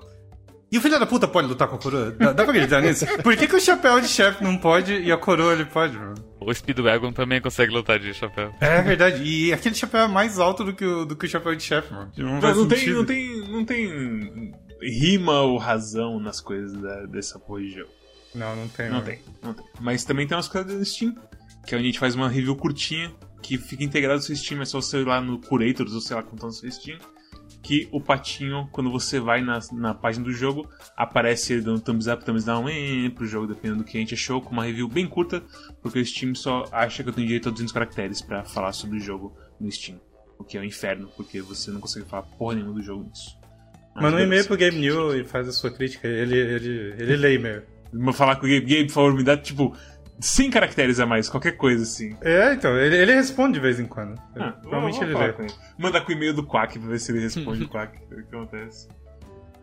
E o filho da puta pode lutar com a coroa? Dá, dá pra acreditar nisso? Por que, que o chapéu de chefe não pode e a coroa ele pode, mano? O Speedwagon também consegue lutar de chapéu. É verdade. E aquele chapéu é mais alto do que o, do que o chapéu de chefe, mano. Não, Não, faz não tem, não, tem, não tem rima ou razão nas coisas da- dessa porra de jogo. Não, não tem. Não mano. tem, não tem. Mas também tem umas coisas do Steam, que é onde a gente faz uma review curtinha, que fica integrado no seu Steam, é só você ir lá no Curators ou sei lá tá no seu Steam. que o patinho, quando você vai na, na página do jogo, aparece ele dando thumbs up, thumbs down eh, pro jogo, dependendo do que a gente achou, com uma review bem curta, porque o Steam só acha que eu tenho direito a 200 caracteres para falar sobre o jogo no Steam. O que é um inferno, porque você não consegue falar porra nenhuma do jogo nisso. Mas Manda um e-mail pro Game New e faz a sua crítica. Ele, ele, ele lê e-mail. Falar com o Gabe, Gabe, por favor, me dá tipo 100 caracteres a mais, qualquer coisa assim. É, então, ele, ele responde de vez em quando. Ah, Provavelmente vou- vou ele lê. com ele. Mandar com o e-mail do Quack pra ver se ele responde o Quack. o que acontece.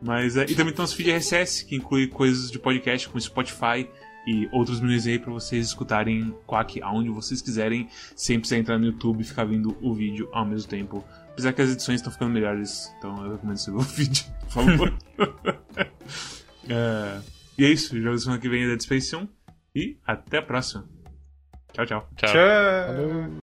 Mas, é, e também tem os feed RSS, que inclui coisas de podcast como Spotify e outros menus aí pra vocês escutarem Quack aonde vocês quiserem, sem precisar entrar no YouTube e ficar vendo o vídeo ao mesmo tempo. Apesar que as edições estão ficando melhores, então eu recomendo você ver o vídeo, por favor. É, e é isso, da semana que vem é Dead Space 1 e até a próxima. Tchau, tchau. Tchau. Tchau.